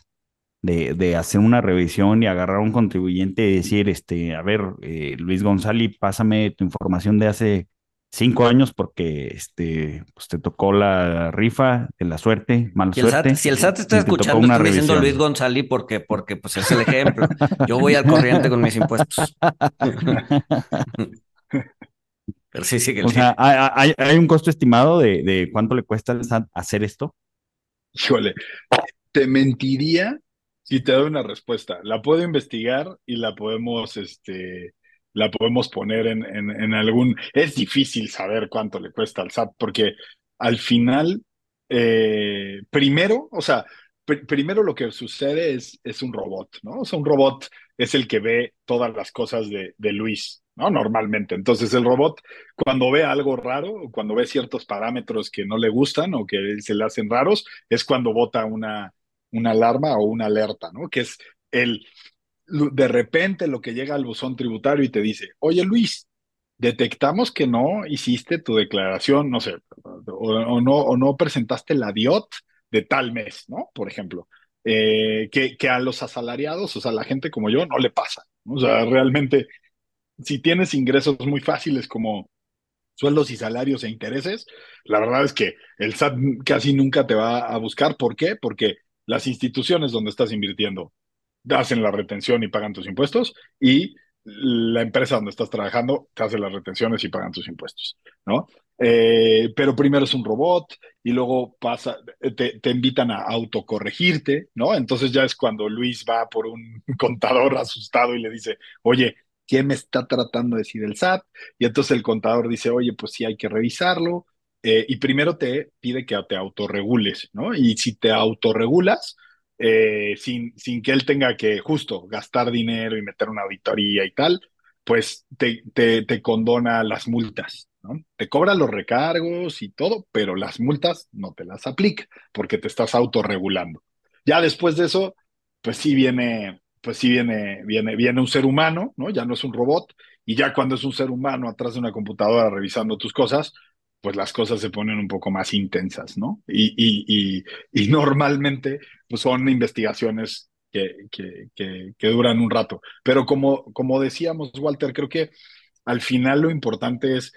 de, hacer una revisión y agarrar a un contribuyente y decir, este, a ver, eh, Luis González, pásame tu información de hace cinco años porque este, pues te tocó la rifa de la suerte, mala Si el, suerte. SAT, si el SAT está escuchando, estoy diciendo revisión. Luis González porque, porque pues es el ejemplo. Yo voy al corriente con mis impuestos. Pero sí, sí, que O sea, ¿hay, hay- hay un costo estimado de, de cuánto le cuesta al SAT hacer esto? Híjole, te mentiría si te doy una respuesta. La puedo investigar y la podemos, este, la podemos poner en, en, en algún. Es difícil saber cuánto le cuesta al SAT porque al final, eh, primero, o sea, pr- primero lo que sucede es, es un robot, ¿no? O sea, un robot es el que ve todas las cosas de, de Luis, ¿no? Normalmente. Entonces, el robot, cuando ve algo raro, cuando ve ciertos parámetros que no le gustan o que se le hacen raros, es cuando bota una, una alarma o una alerta, ¿no? Que es el, de repente lo que llega al buzón tributario y te dice, oye Luis, detectamos que no hiciste tu declaración, no sé, o, no, o no presentaste la DIOT de tal mes, ¿no? Por ejemplo, eh, que, que a los asalariados, o sea, la gente como yo, no le pasa. ¿no? O sea, realmente, si tienes ingresos muy fáciles como sueldos y salarios e intereses, la verdad es que el SAT casi nunca te va a buscar. ¿Por qué? Porque las instituciones donde estás invirtiendo hacen la retención y pagan tus impuestos y la empresa donde estás trabajando te hace las retenciones y pagan tus impuestos, ¿no? Eh, pero primero es un robot y luego pasa, te, te invitan a autocorregirte, ¿no? Entonces ya es cuando Luis va por un (laughs) contador asustado y le dice, oye, ¿quién me está tratando de decir el SAT? Y entonces el contador dice, oye, pues sí hay que revisarlo. Eh, y primero te pide que te autorregules, ¿no? Y si te autorregulas, eh, sin, sin que él tenga que justo gastar dinero y meter una auditoría y tal, pues te, te, condona las multas, ¿no? Te cobra los recargos y todo, pero las multas no te las aplica porque te estás autorregulando. Ya después de eso, pues sí viene, pues sí viene, viene, viene un ser humano, ¿no? Ya no es un robot, y ya cuando es un ser humano atrás de una computadora revisando tus cosas, pues las cosas se ponen un poco más intensas, ¿no? Y, y, y, y (laughs) normalmente pues son investigaciones que, que, que, que, duran un rato. Pero como, como decíamos, Walter, creo que al final lo importante es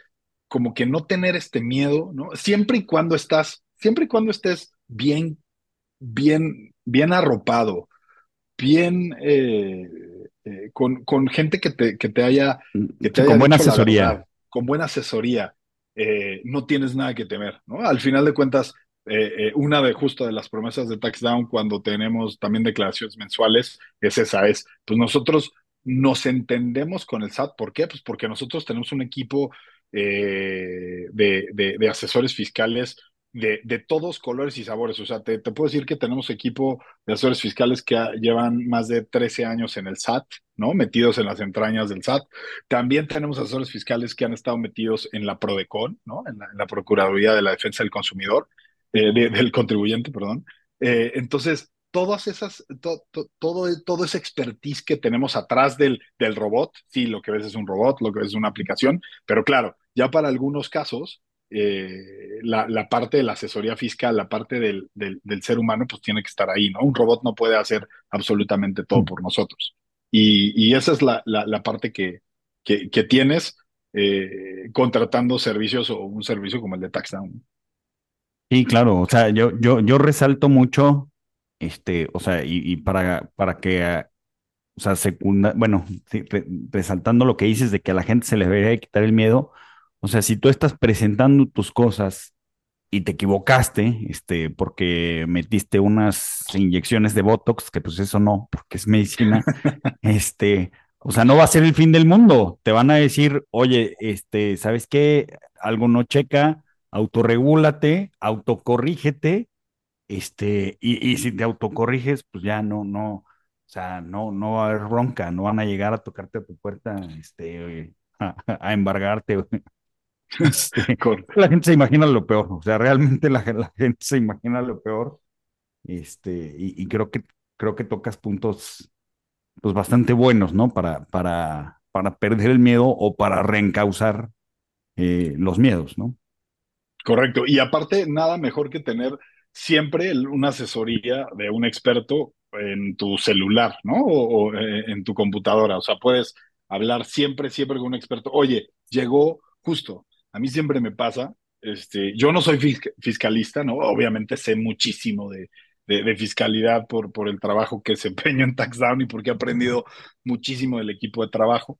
como que no tener este miedo, ¿no? Siempre y cuando estás, siempre y cuando estés bien, bien, bien arropado, bien eh, eh, con, con, gente que te, que te haya, que te haya con buena asesoría. Verdad, con buena asesoría, eh, no tienes nada que temer, ¿no? Al final de cuentas, eh, eh, una de justo de las promesas de TaxDown cuando tenemos también declaraciones mensuales es esa, es, pues nosotros nos entendemos con el SAT, ¿por qué? Pues porque nosotros tenemos un equipo eh, de, de, de, asesores fiscales de, de, todos colores y sabores, o sea, te, te, puedo decir que tenemos equipo de asesores fiscales que llevan más de 13 años en el SAT, ¿no? Metidos en las entrañas del SAT. También tenemos asesores fiscales que han estado metidos en la PRODECON, ¿no? En la, Procuraduría de la Defensa del Consumidor eh, de, del contribuyente, perdón. Eh, entonces, todas esas, to, todo, todo ese expertise que tenemos atrás del, del robot, sí, lo que ves es un robot, lo que ves es una aplicación, pero claro, ya para algunos casos, eh, la, la, parte de la asesoría fiscal, la parte del, del, del, ser humano, pues tiene que estar ahí, ¿no? Un robot no puede hacer absolutamente todo por nosotros. Y, y esa es la, la, la parte que, que, que tienes eh, contratando servicios o un servicio como el de TaxDown. Sí, claro, o sea, yo, yo, yo resalto mucho, este, o sea, y, y para, para que, o sea, secunda, bueno, resaltando lo que dices de que a la gente se le debería quitar el miedo, o sea, si tú estás presentando tus cosas y te equivocaste, este, porque metiste unas inyecciones de Botox, que pues eso no, porque es medicina, (laughs) este, o sea, no va a ser el fin del mundo. Te van a decir, oye, este, ¿sabes qué? Algo no checa, autorregúlate, autocorrígete, este, y, y si te autocorriges, pues ya no, no, o sea, no, no va a haber bronca, no van a llegar a tocarte a tu puerta, este, a, a embargarte. (laughs) Este, (laughs) la gente se imagina lo peor, o sea, realmente la, la gente se imagina lo peor, este, y, y, creo que creo que tocas puntos pues bastante buenos, ¿no? Para, para, para perder el miedo o para reencauzar eh, los miedos, ¿no? Correcto. Y aparte, nada mejor que tener siempre una asesoría de un experto en tu celular, ¿no? O, o eh, en tu computadora. O sea, puedes hablar siempre, siempre con un experto. Oye, llegó justo a mí siempre me pasa, este, yo no soy fiscalista, ¿no? Obviamente sé muchísimo de, de, fiscalidad por, por el trabajo que desempeño en TaxDown y porque he aprendido muchísimo del equipo de trabajo,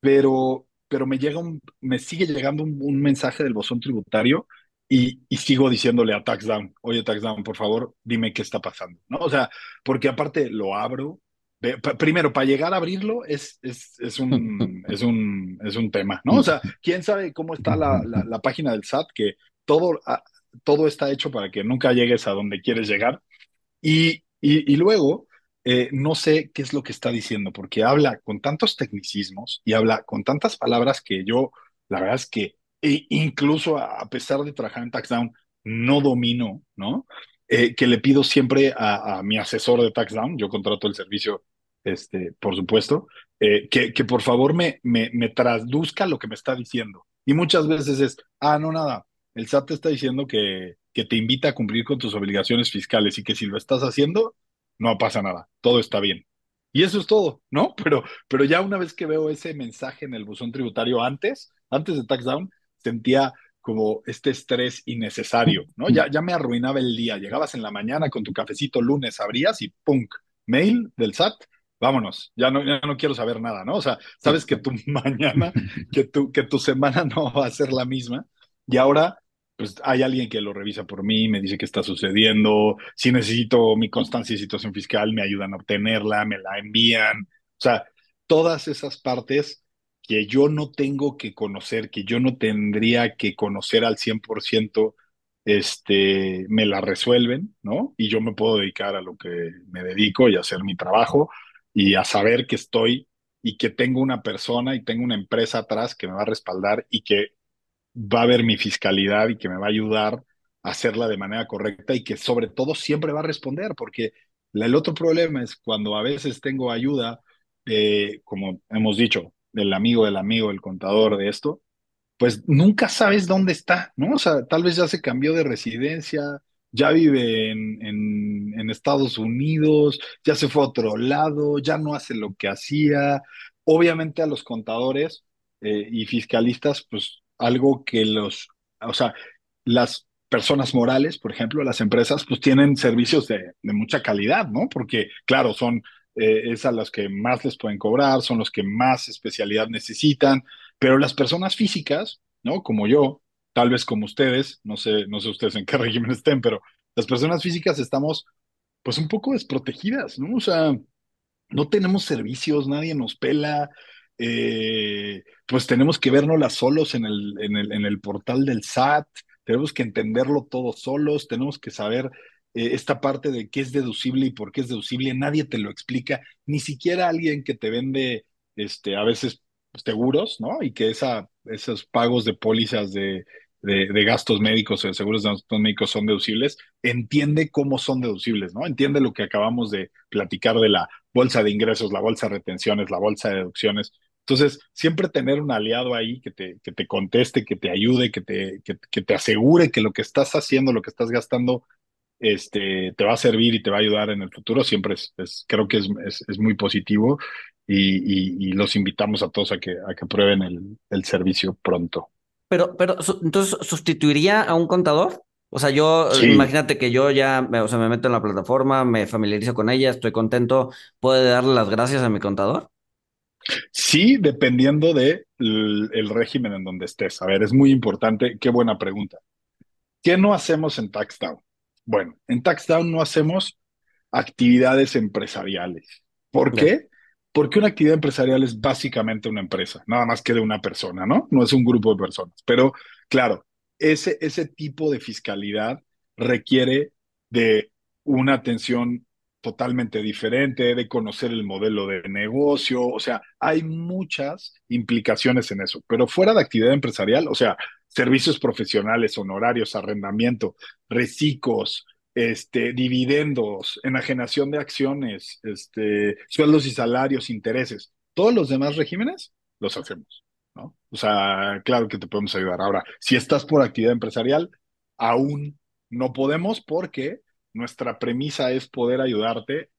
pero, pero me, llega un, me sigue llegando un, mensaje del bosón tributario y, y, sigo diciéndole a TaxDown, oye TaxDown, por favor, dime qué está pasando, ¿no? O sea, porque aparte lo abro, primero, para llegar a abrirlo es, es, es, un, (laughs) es, un, es un tema, ¿no? O sea, quién sabe cómo está la, la, página del SAT, que todo, ah, todo está hecho para que nunca llegues a donde quieres llegar. Y, y, luego, eh, no sé qué es lo que está diciendo, porque habla con tantos tecnicismos y habla con tantas palabras que yo, la verdad es que e incluso a, pesar de trabajar en TaxDown, no domino, ¿no? Eh, que le pido siempre a, mi asesor de TaxDown, yo contrato el servicio, este, por supuesto, eh, que, por favor me, me, traduzca lo que me está diciendo. Y muchas veces es, ah, no, nada, el SAT está diciendo que, que te invita a cumplir con tus obligaciones fiscales y que si lo estás haciendo, no pasa nada, todo está bien. Y eso es todo, ¿no? Pero, pero ya una vez que veo ese mensaje en el buzón tributario antes, antes de TaxDown, sentía como este estrés innecesario, ¿no? Ya, ya me arruinaba el día. Llegabas en la mañana con tu cafecito lunes, abrías y ¡pum! Mail del SAT, vámonos, ya no, ya no quiero saber nada, ¿no? O sea, sabes que tu (laughs) mañana, que tu, que tu semana no va a ser la misma. Y ahora, pues hay alguien que lo revisa por mí, me dice qué está sucediendo, si necesito mi constancia de situación fiscal, me ayudan a obtenerla, me la envían. O sea, todas esas partes que yo no tengo que conocer, que yo no tendría que conocer al 100%, este, me la resuelven, ¿no? Y yo me puedo dedicar a lo que me dedico y hacer mi trabajo y a saber que estoy y que tengo una persona y tengo una empresa atrás que me va a respaldar y que va a ver mi fiscalidad y que me va a ayudar a hacerla de manera correcta y que sobre todo siempre va a responder, porque el otro problema es cuando a veces tengo ayuda, eh, como hemos dicho, del amigo del amigo, el contador de esto, pues nunca sabes dónde está, ¿no? O sea, tal vez ya se cambió de residencia, ya vive en, Estados Unidos, ya se fue a otro lado, ya no hace lo que hacía. Obviamente a los contadores eh, y fiscalistas, pues algo que los, o sea, las personas morales, por ejemplo, las empresas, pues tienen servicios de, mucha calidad, ¿no? Porque, claro, son eh, es a las que más les pueden cobrar, son los que más especialidad necesitan, pero las personas físicas, ¿no? Como yo, tal vez como ustedes, no sé, no sé ustedes en qué (laughs) régimen estén, pero las personas físicas estamos pues un poco desprotegidas, ¿no? O sea, no tenemos servicios, nadie nos pela, eh, pues tenemos que vernos solos en el, en, el, en el portal del SAT, tenemos que entenderlo todos solos, tenemos que saber eh, esta parte de qué es deducible y por qué es deducible, nadie te lo explica, ni siquiera alguien que te vende este, a veces seguros, ¿no? Y que esa, esos pagos de pólizas de, de, gastos médicos o de seguros de gastos médicos son deducibles, entiende cómo son deducibles, ¿no? Entiende lo que acabamos de platicar de la bolsa de ingresos, la bolsa de retenciones, la bolsa de deducciones. Entonces, siempre tener un aliado ahí que te, que te conteste, que te ayude, que te, que te asegure que lo que estás haciendo, lo que estás gastando, este, te va a servir y te va a ayudar en el futuro, siempre es, creo que es, es, muy positivo y, y, los invitamos a todos a que, a que prueben el, el servicio pronto. Pero, pero, entonces, ¿sustituiría a un contador? O sea, yo, imagínate que yo ya, me, o sea, me meto en la plataforma, me familiarizo con ella, estoy contento, ¿puede darle las gracias a mi contador? Sí, dependiendo de el, régimen en donde estés. A ver, es muy importante, qué buena pregunta. ¿Qué no hacemos en TaxDown? Bueno, en TaxDown no hacemos actividades empresariales. ¿Por qué? Porque una actividad empresarial es básicamente una empresa, nada más que de una persona, ¿no? No es un grupo de personas. Pero claro, ese, ese tipo de fiscalidad requiere de una atención totalmente diferente, de conocer el modelo de negocio, o sea, hay muchas implicaciones en eso, pero fuera de actividad empresarial, o sea, servicios profesionales, honorarios, arrendamiento, reciclos, este, dividendos, enajenación de acciones, este, sueldos y salarios, intereses, todos los demás regímenes los hacemos, ¿no? O sea, claro que te podemos ayudar. Ahora, si estás por actividad empresarial, aún no podemos porque nuestra premisa es poder ayudarte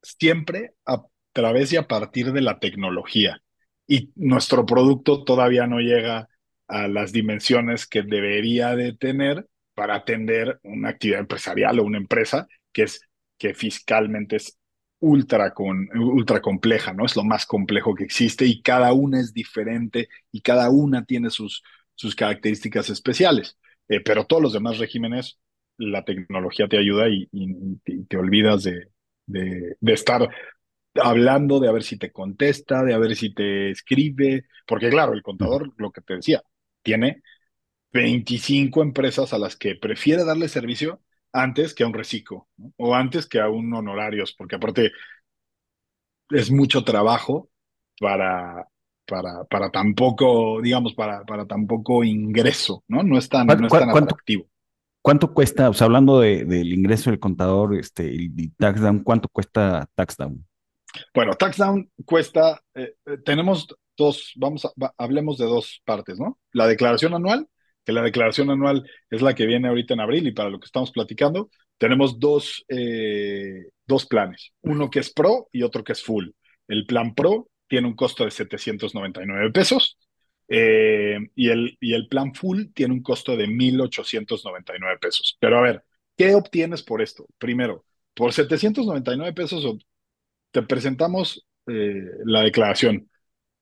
siempre a través y a partir de la tecnología. Y nuestro producto todavía no llega a las dimensiones que debería de tener para atender una actividad empresarial o una empresa que es que fiscalmente es ultra, con, ultra compleja, ¿no? Es lo más complejo que existe y cada una es diferente y cada una tiene sus, sus características especiales. Eh, pero todos los demás regímenes, la tecnología te ayuda y, te olvidas de, de, de, estar hablando, de a ver si te contesta, de a ver si te escribe, porque claro, el contador, lo que te decía, tiene 25 empresas a las que prefiere darle servicio antes que a un reciclo ¿no? o antes que a un honorarios, porque aparte es mucho trabajo para, para, para tan poco, digamos, para, para tan poco ingreso, ¿no? No es tan, no es tan atractivo. ¿Cuánto cuesta, o sea, hablando de, del ingreso del contador este, y, TaxDown, cuánto cuesta TaxDown? Bueno, TaxDown cuesta, eh, tenemos dos, vamos a, hablemos de dos partes, ¿no? La declaración anual, que la declaración anual es la que viene ahorita en abril y para lo que estamos platicando, tenemos dos, eh, dos planes, uno que es Pro y otro que es Full. El plan Pro tiene un costo de 799 pesos eh, y, el, y el plan Full tiene un costo de 1,899 pesos. Pero a ver, ¿qué obtienes por esto? Primero, por 799 pesos te presentamos eh, la declaración,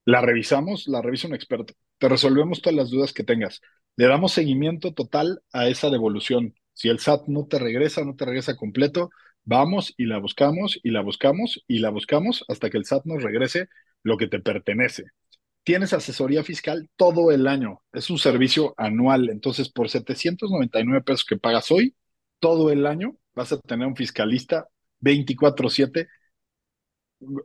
la revisamos, la revisa un experto, te resolvemos todas las dudas que tengas, le damos seguimiento total a esa devolución. Si el SAT no te regresa, no te regresa completo, vamos y la buscamos y la buscamos y la buscamos hasta que el SAT nos regrese lo que te pertenece. Tienes asesoría fiscal todo el año, es un servicio anual, entonces por 799 pesos que pagas hoy, todo el año vas a tener un fiscalista 24/7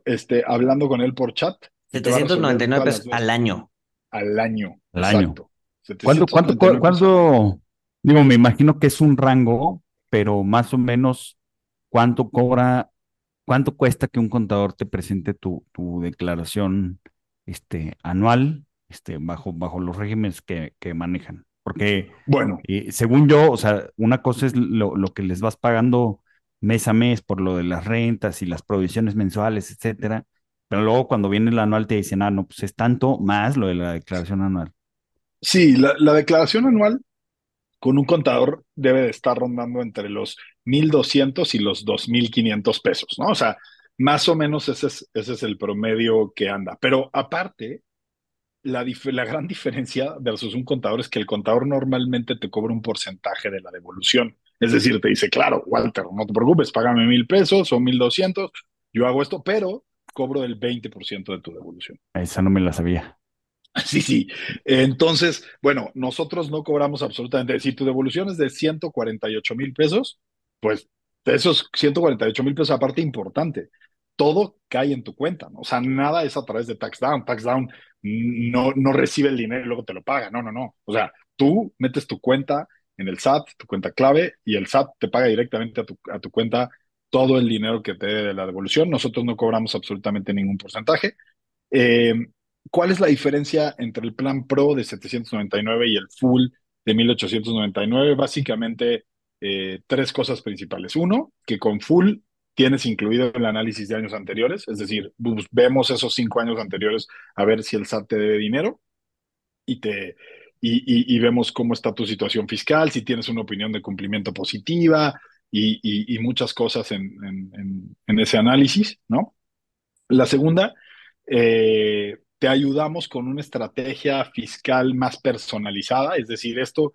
este, hablando con él por chat. 799 pesos al año. Al año. Al año. ¿Cuánto, cuánto, cuánto, digo, me imagino que es un rango, pero más o menos, ¿cuánto cobra, cuánto cuesta que un contador te presente tu, tu declaración este, anual este, bajo, bajo los regímenes que, que manejan? Porque, bueno, eh, según yo, o sea, una cosa es lo, lo que les vas pagando mes a mes por lo de las rentas y las provisiones mensuales, etcétera. Pero luego cuando viene el anual te dicen, ah, no, pues es tanto más lo de la declaración anual. Sí, la, la declaración anual con un contador debe de estar rondando entre los 1.200 y los 2.500 pesos, ¿no? O sea, más o menos ese es, ese es el promedio que anda. Pero aparte, la, la, gran diferencia versus un contador es que el contador normalmente te cobra un porcentaje de la devolución. Es decir, te dice, claro, Walter, no te preocupes, págame mil pesos o mil doscientos, yo hago esto, pero cobro el 20% de tu devolución. Esa no me la sabía. (laughs) Sí, sí. Entonces, bueno, nosotros no cobramos absolutamente. Si tu devolución es de 148 mil pesos, pues de esos 148 mil pesos, aparte importante, todo cae en tu cuenta, ¿no? O sea, nada es a través de TaxDown. TaxDown no, no recibe el dinero y luego te lo paga. No, no, no. O sea, tú metes tu cuenta en el SAT, tu cuenta clave, y el SAT te paga directamente a tu, a tu cuenta todo el dinero que te dé de la devolución. Nosotros no cobramos absolutamente ningún porcentaje. Eh, ¿Cuál es la diferencia entre el plan Pro de 799 y el Full de 1899? Básicamente, eh, tres cosas principales. Uno, que con Full tienes incluido el análisis de años anteriores, es decir, vemos esos cinco años anteriores a ver si el SAT te debe dinero y te, y, y, y, vemos cómo está tu situación fiscal, si tienes una opinión de cumplimiento positiva y, y muchas cosas en, en, en, ese análisis, ¿no? La segunda, eh, te ayudamos con una estrategia fiscal más personalizada, es decir, esto,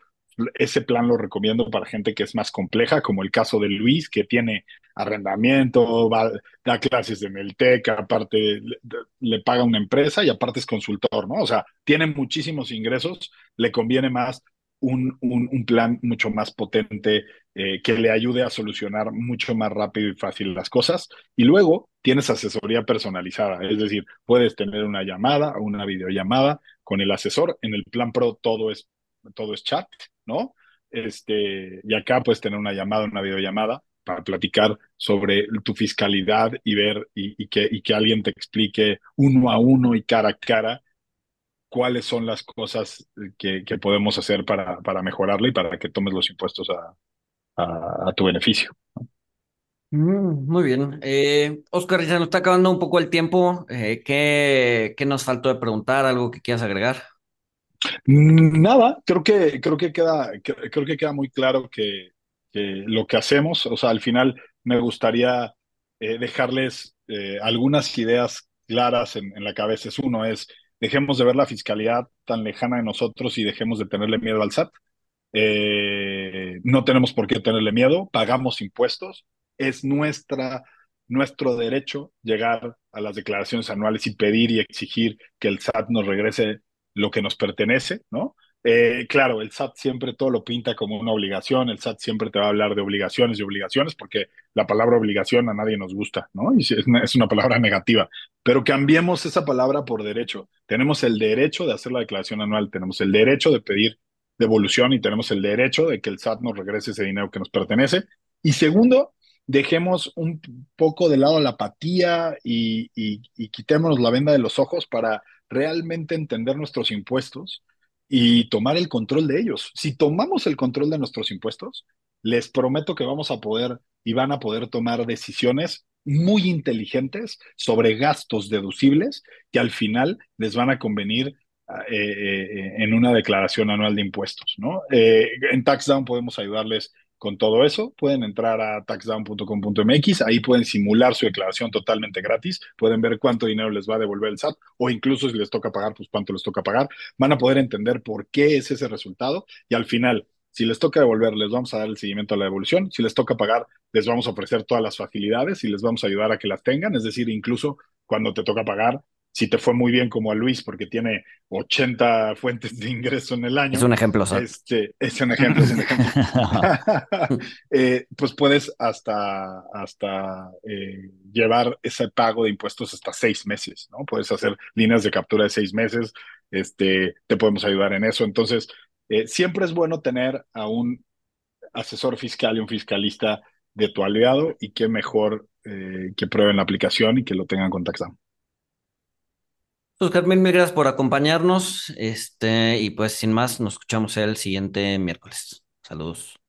ese plan lo recomiendo para gente que es más compleja, como el caso de Luis, que tiene arrendamiento, va, da clases en el TEC, aparte le, le, paga una empresa y aparte es consultor, ¿no? O sea, tiene muchísimos ingresos, le conviene más un, un, plan mucho más potente eh, que le ayude a solucionar mucho más rápido y fácil las cosas. Y luego tienes asesoría personalizada, es decir, puedes tener una llamada o una videollamada con el asesor. En el plan Pro todo es, todo es chat, ¿no? Este, y acá puedes tener una llamada, una videollamada para platicar sobre tu fiscalidad y ver y, que, y que alguien te explique uno a uno y cara a cara cuáles son las cosas que, que podemos hacer para, para mejorarla y para que tomes los impuestos a, a, a tu beneficio. Mm, muy bien. Eh, Oscar, ya nos está acabando un poco el tiempo. Eh, ¿qué, ¿Qué nos faltó de preguntar? ¿Algo que quieras agregar? Mm, Nada, creo que, creo que queda, cre- creo que queda muy claro que, que lo que hacemos, o sea, al final me gustaría eh, dejarles eh, algunas ideas claras en, en la cabeza. Es uno, es dejemos de ver la fiscalidad tan lejana de nosotros y dejemos de tenerle miedo al SAT. Eh, no tenemos por qué tenerle miedo, pagamos impuestos, es nuestra, nuestro derecho llegar a las declaraciones anuales y pedir y exigir que el SAT nos regrese lo que nos pertenece, ¿no? Eh, claro, el SAT siempre todo lo pinta como una obligación, el SAT siempre te va a hablar de obligaciones y obligaciones porque la palabra obligación a nadie nos gusta, ¿no? Y es una, palabra negativa, pero cambiemos esa palabra por derecho. Tenemos el derecho de hacer la declaración anual, tenemos el derecho de pedir devolución y tenemos el derecho de que el SAT nos regrese ese dinero que nos pertenece. Y segundo, dejemos un poco de lado la apatía y, y, y quitémonos la venda de los ojos para realmente entender nuestros impuestos y tomar el control de ellos. Si tomamos el control de nuestros impuestos, les prometo que vamos a poder y van a poder tomar decisiones muy inteligentes sobre gastos deducibles que al final les van a convenir eh, eh, en una declaración anual de impuestos, ¿no? Eh, en TaxDown podemos ayudarles con todo eso. Pueden entrar a taxdown.com.mx, ahí pueden simular su declaración totalmente gratis, pueden ver cuánto dinero les va a devolver el SAT o incluso si les toca pagar, pues cuánto les toca pagar. Van a poder entender por qué es ese resultado y al final, si les toca devolver, les vamos a dar el seguimiento a la devolución. Si les toca pagar, les vamos a ofrecer todas las facilidades y les vamos a ayudar a que las tengan. Es decir, incluso cuando te toca pagar, si te fue muy bien como a Luis porque tiene 80 fuentes de ingreso en el año. Es un ejemplo, SAT. Este, es un ejemplo, es un ejemplo. (laughs) eh, pues puedes hasta, hasta eh, llevar ese pago de impuestos hasta seis meses, ¿no? Puedes hacer líneas de captura de seis meses, este, te podemos ayudar en eso. Entonces, eh, siempre es bueno tener a un asesor fiscal y un fiscalista de tu aliado y qué mejor eh, que prueben la aplicación y que lo tengan con TaxDown. Oscar, mil, mil gracias por acompañarnos. Este, y pues sin más, nos escuchamos el siguiente miércoles. Saludos.